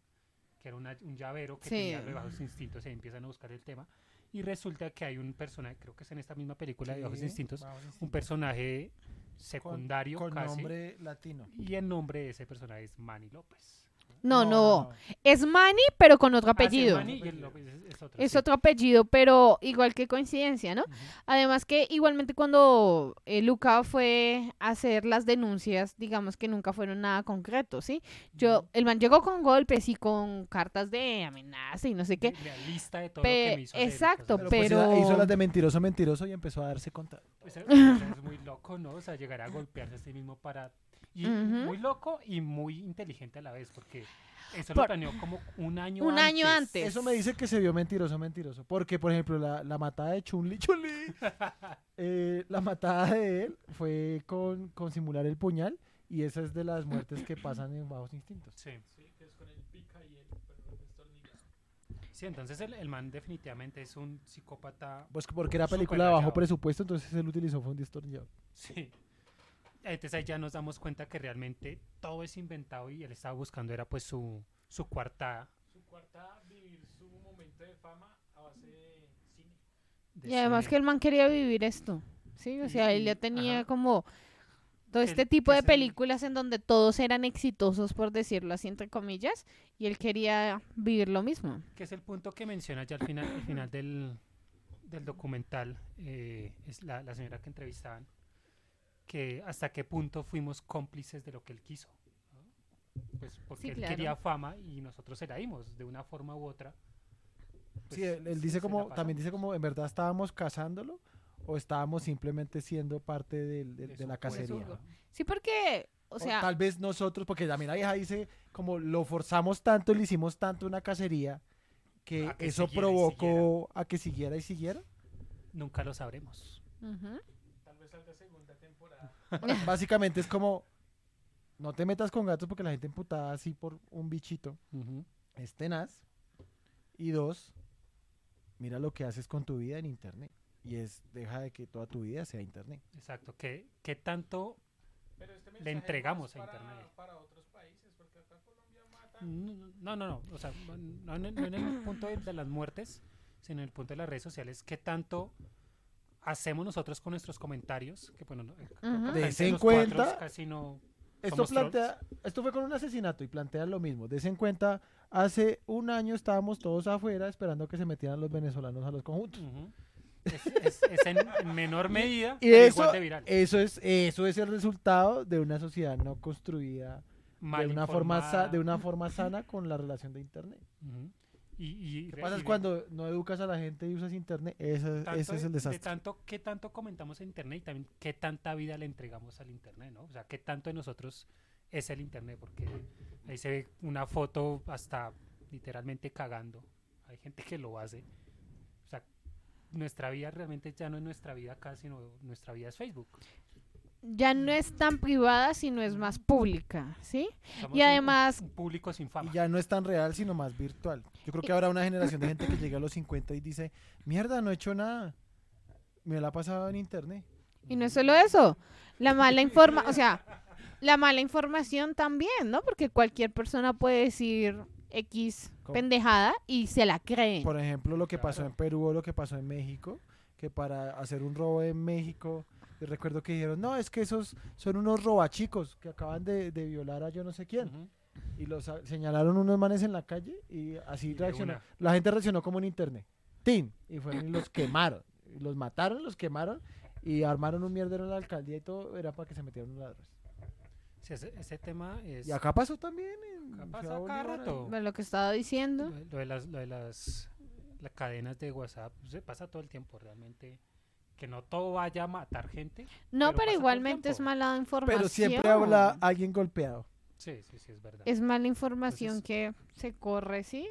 que era una- un llavero que Sí. tenía de bajos instintos y ahí empiezan a buscar el tema. Y resulta que hay un personaje, creo que es en esta misma película de Bajos Instintos, Bajos un personaje Con- secundario con casi. nombre latino. Y el nombre de ese personaje es Manny López. No, no, Es Manny, pero con otro Ah, sí, apellido. Manny y el López es, otro. Es sí. otro apellido, pero igual que coincidencia, ¿no? Además que igualmente cuando eh, Luca fue a hacer las denuncias, digamos que nunca fueron nada concreto, ¿sí? Yo, el man llegó con golpes y con cartas de amenaza y no sé qué. La lista de todo Pe- lo que me hizo exacto. Pero, pues, pero- hizo las de mentiroso, mentiroso y empezó a darse cuenta. Pues, eh, es muy loco, ¿no? O sea, llegar a golpearse a sí mismo para... Y muy loco y muy inteligente a la vez, porque eso Por- lo planeó como un año Un año antes. Eso me dice que se vio mentiroso, mentiroso. Porque, por ejemplo, la, la matada de Chun-Li, Chun-Li, (laughs) eh, la matada de él fue con, con simular el puñal. Y esa es de las muertes que pasan en Bajos Instintos. Sí, Sí, que es con el pica y el sí, entonces el, el man definitivamente es un psicópata. Pues porque era película de bajo presupuesto, entonces él utilizó fue un destornillador. Sí. Entonces ahí ya nos damos cuenta que realmente todo es inventado y él estaba buscando era pues su, su coartada. Su cuarta, vivir su momento de fama a base de cine. de Y además cine. que el man quería vivir esto. Sí, o Y- sea, él ya tenía ajá. como todo este el- tipo de películas en donde todos eran exitosos, por decirlo así, entre comillas, y él quería vivir lo mismo. que es el punto que menciona ya al final, al final del, del documental, eh, es la, la señora que entrevistaban, que hasta qué punto fuimos cómplices de lo que él quiso. ¿no? Pues porque Sí, él claro. quería fama y nosotros se la dimos de una forma u otra. Sí, pues, él, él se- dice como, también dice como, en verdad estábamos cazándolo o estábamos simplemente siendo parte del- del- de, la cacería. Sí, porque, o O sea, tal vez nosotros, porque también la vieja dice, como lo forzamos tanto, le hicimos tanto una cacería, que, que eso provocó a que siguiera y siguiera. Nunca lo sabremos. Tal vez salga segunda temporada. (laughs) Básicamente es como, no te metas con gatos porque la gente emputada así por un bichito es tenaz. Y dos, mira lo que haces con tu vida en internet. Y es, deja de que toda tu vida sea internet. Exacto. ¿Qué, qué tanto Pero este Le entregamos a Internet. Para otros países, porque acá Colombia mata. No, no, no. O sea, no en, el- no en el punto de, de las muertes, sino en el punto de las redes sociales. ¿Qué tanto hacemos nosotros con nuestros comentarios? Que bueno, Des entre en cuatro cuenta- Casi no. Esto trolls. plantea, esto fue con un asesinato y plantea lo mismo. Des en cuenta, hace un año estábamos todos afuera esperando que se metieran los venezolanos a los conjuntos. Es, es- es en, en menor medida, Y eso, igual de viral. eso es, eso es el resultado de una sociedad no construida Mal de una forma sa- de una forma sana con la relación de internet. Y, y, ¿Qué pasa y cuando no educas a la gente y usas internet? Ese, ese es de- el De desastre. tanto, qué tanto comentamos en internet y también qué tanta vida le entregamos al internet, ¿no? O sea, qué tanto de nosotros es el internet, porque ahí se ve una foto hasta literalmente cagando. Hay gente que lo hace. O sea, nuestra vida realmente ya no es nuestra vida acá, sino nuestra vida es Facebook. Ya no es tan privada, sino es más pública, ¿sí? Y además- un público sin fama. Y ya no es tan real, sino más virtual. Yo creo que habrá una generación de gente que llega a los 50 y dice, mierda, no he hecho nada. Me la ha pasado en internet. Y no es solo eso, la mala informa, o sea, la mala información también, ¿no? Porque cualquier persona puede decir X ¿Cómo? pendejada y se la creen. Por ejemplo, lo que pasó en Perú o lo que pasó en México, que para hacer un robo en México, recuerdo que dijeron, no, es que esos son unos robachicos que acaban de, de violar a yo no sé quién. Y los a- señalaron unos manes en la calle y así Y reaccionó. La gente reaccionó como en internet. ¡Tin! Y fueron y los quemaron. Y los mataron, los quemaron y armaron un mierdero en la alcaldía y todo era para que se metieran los ladrones. Sí, ese, ese tema es... Y acá pasó también en Acá pasa cada rato. Bueno, lo que estaba diciendo. Lo, de- lo de las, lo de las, las cadenas de WhatsApp se pasa todo el tiempo realmente. Que no todo vaya a matar gente. No, pero igualmente es mala información. Pero siempre habla alguien golpeado. Sí, sí, sí, es verdad. Es mala información Entonces- que se corre, ¿sí?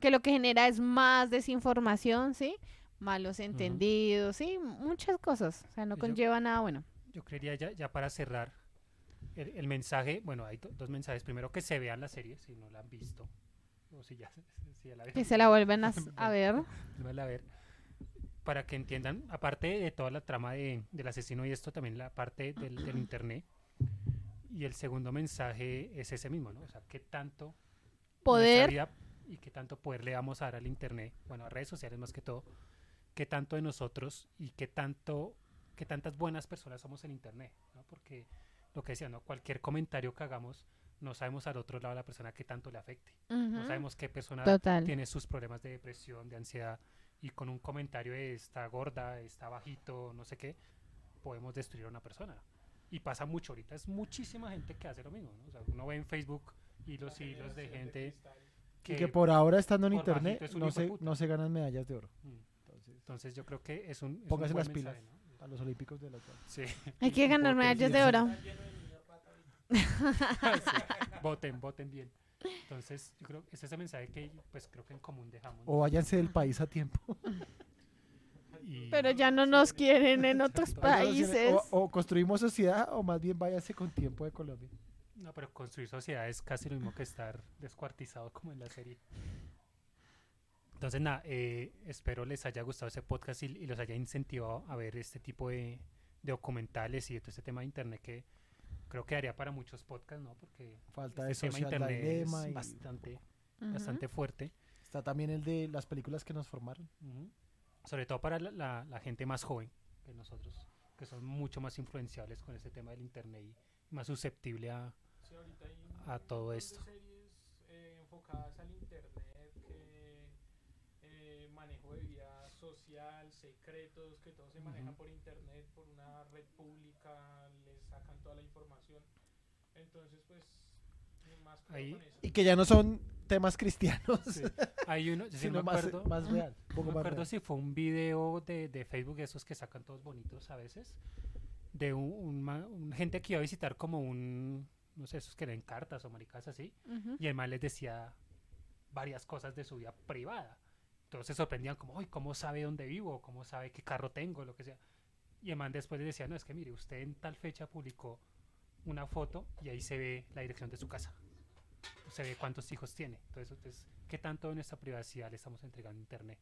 Que lo que genera es más desinformación, ¿sí? Malos entendidos, ¿sí? Muchas cosas. O sea, no yo- conlleva nada bueno. Yo creería ya, ya para cerrar el, el mensaje, bueno, hay do- dos mensajes. Primero que se vean la serie, si no la han visto. O si ya, si ya la Que se la vuelven a, (laughs) a ver. (laughs) a ver. Para que entiendan, aparte de toda la trama de, del asesino y esto, también la parte del, del (clears throat) internet. Y el segundo mensaje es ese mismo, ¿no? O sea, qué tanto Poder, vida y qué tanto poder le vamos a dar al internet, bueno, a redes sociales más que todo, qué tanto de nosotros y qué tanto, qué tantas buenas personas somos en internet, ¿no? Porque lo que decía, ¿no? Cualquier comentario que hagamos, no sabemos al otro lado la persona qué tanto le afecte. No Ujú, sabemos qué persona total. tiene sus problemas de depresión, de ansiedad, y con un comentario de está gorda, está bajito, no sé qué, podemos destruir a una persona. Y pasa mucho ahorita, es muchísima gente que hace lo mismo, ¿no? O sea, uno ve en Facebook hilos y hilos de gente Y que por ahora estando en internet es un no se, no se ganan medallas de oro. Mm. Entonces, Entonces yo creo que es un, es un Póngase buen las pilas. mensaje, ¿no? a los olímpicos de la otra. Sí. Hay que ganar medallas de oro. (laughs) Sí, voten, voten bien. Entonces, yo creo que ese es el mensaje que pues creo que en común dejamos. ¿no? O váyanse del país a tiempo. Y- Pero ya no nos quieren en (laughs) otros países. O, o construimos sociedad o más bien váyase con tiempo de Colombia. No, pero construir sociedad es casi lo mismo que estar descuartizado como en la serie. Entonces, nada, eh, espero les haya gustado ese podcast y, y los haya incentivado a ver este tipo de, de documentales y de todo este tema de internet que creo que haría para muchos podcasts, ¿no? Porque Falta de este tema de social internet dilema es y bastante, Ujú. bastante fuerte. está también el de las películas que nos formaron. Ujú. Sobre todo para la, la- la gente más joven que nosotros, que son mucho más influenciables con este tema del internet y más susceptible a, Sí, ahorita hay a todo esto. series eh, enfocadas al internet, que eh, manejo de vida social, secretos, que todo se maneja Ujú. por internet, por una red pública, sacan toda la información. Entonces, pues, ni más cuidado Ahí- con eso. Y que ya no son temas cristianos, Sí. (laughs) Hay uno, yo sí sino me más, acuerdo, más real. No poco me más acuerdo real. si fue un video de, de Facebook, esos que sacan todos bonitos a veces, de un, un ma- un gente que iba a visitar como un, no sé, esos que leen cartas o maricas así, Ujú. y el man les decía varias cosas de su vida privada. Entonces se sorprendían como, uy, ¿cómo sabe dónde vivo? ¿Cómo sabe qué carro tengo? Lo que sea. Y el man después les decía, no, es que mire, usted en tal fecha publicó una foto y ahí se ve la dirección de su casa. Se ve cuántos hijos tiene. Entonces, entonces ¿qué tanto de nuestra privacidad le estamos entregando a Internet?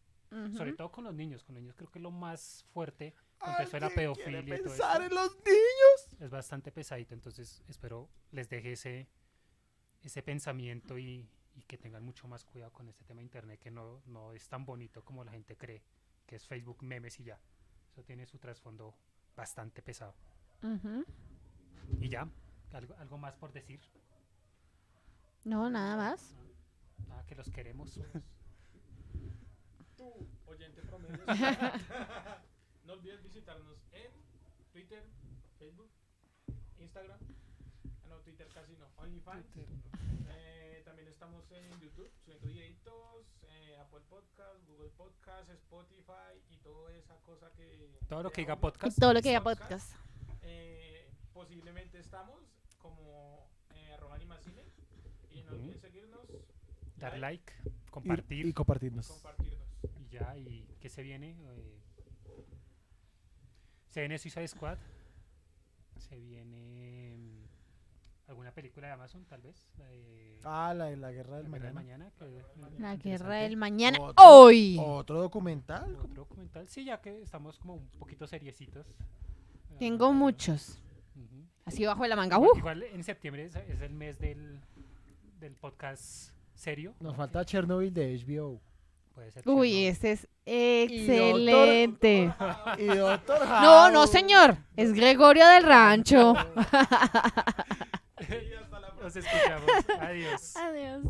Sobre Ujú. todo con los niños. Con los niños creo que lo más fuerte empezó la ¿Alguien quiere pedofilia pensar en los niños? es bastante pesadito, entonces espero les deje ese, ese pensamiento y, y que tengan mucho más cuidado con este tema de internet que no, no es tan bonito como la gente cree, que es Facebook memes y ya. Eso tiene su trasfondo bastante pesado. Ujú. Y ya, algo, algo más por decir. No, nada más. Nada, que los queremos. tú, oyente promedio, (laughs) no olvides visitarnos en Twitter, Facebook, Instagram. Twitter casi no. OnlyFans. Eh, también estamos en YouTube subiendo videitos, eh, Apple Podcast, Google Podcast, Spotify y toda esa cosa que. Todo lo que diga podcast. Todo lo que diga Podcast. Eh, posiblemente estamos como eh, arroba animacine y no olviden seguirnos, Dar like, Y, compartir y y, compartirnos. compartirnos. ya. ¿Y qué se viene? Eh, se viene Suicide Squad. Se viene mm, alguna película de Amazon, tal vez. La de Ah, la de la guerra del La Guerra del mañana. Mañana, que es La guerra del mañana. Otro- Hoy. Otro documental. Otro documental. Sí, ya que estamos como un poquito seriecitos. Tengo Ah, muchos. Así bajo de la manga. Igual, ¡Uh! igual en septiembre es, es el mes del, del podcast serio. Nos ¿no? falta Chernobyl de HBO. Puede ser Uy, Chernobyl. este es excelente. (laughs) Y Doctor No, no, señor. Es Gregorio del Rancho. (laughs) (laughs) Nos escuchamos. Adiós. Adiós.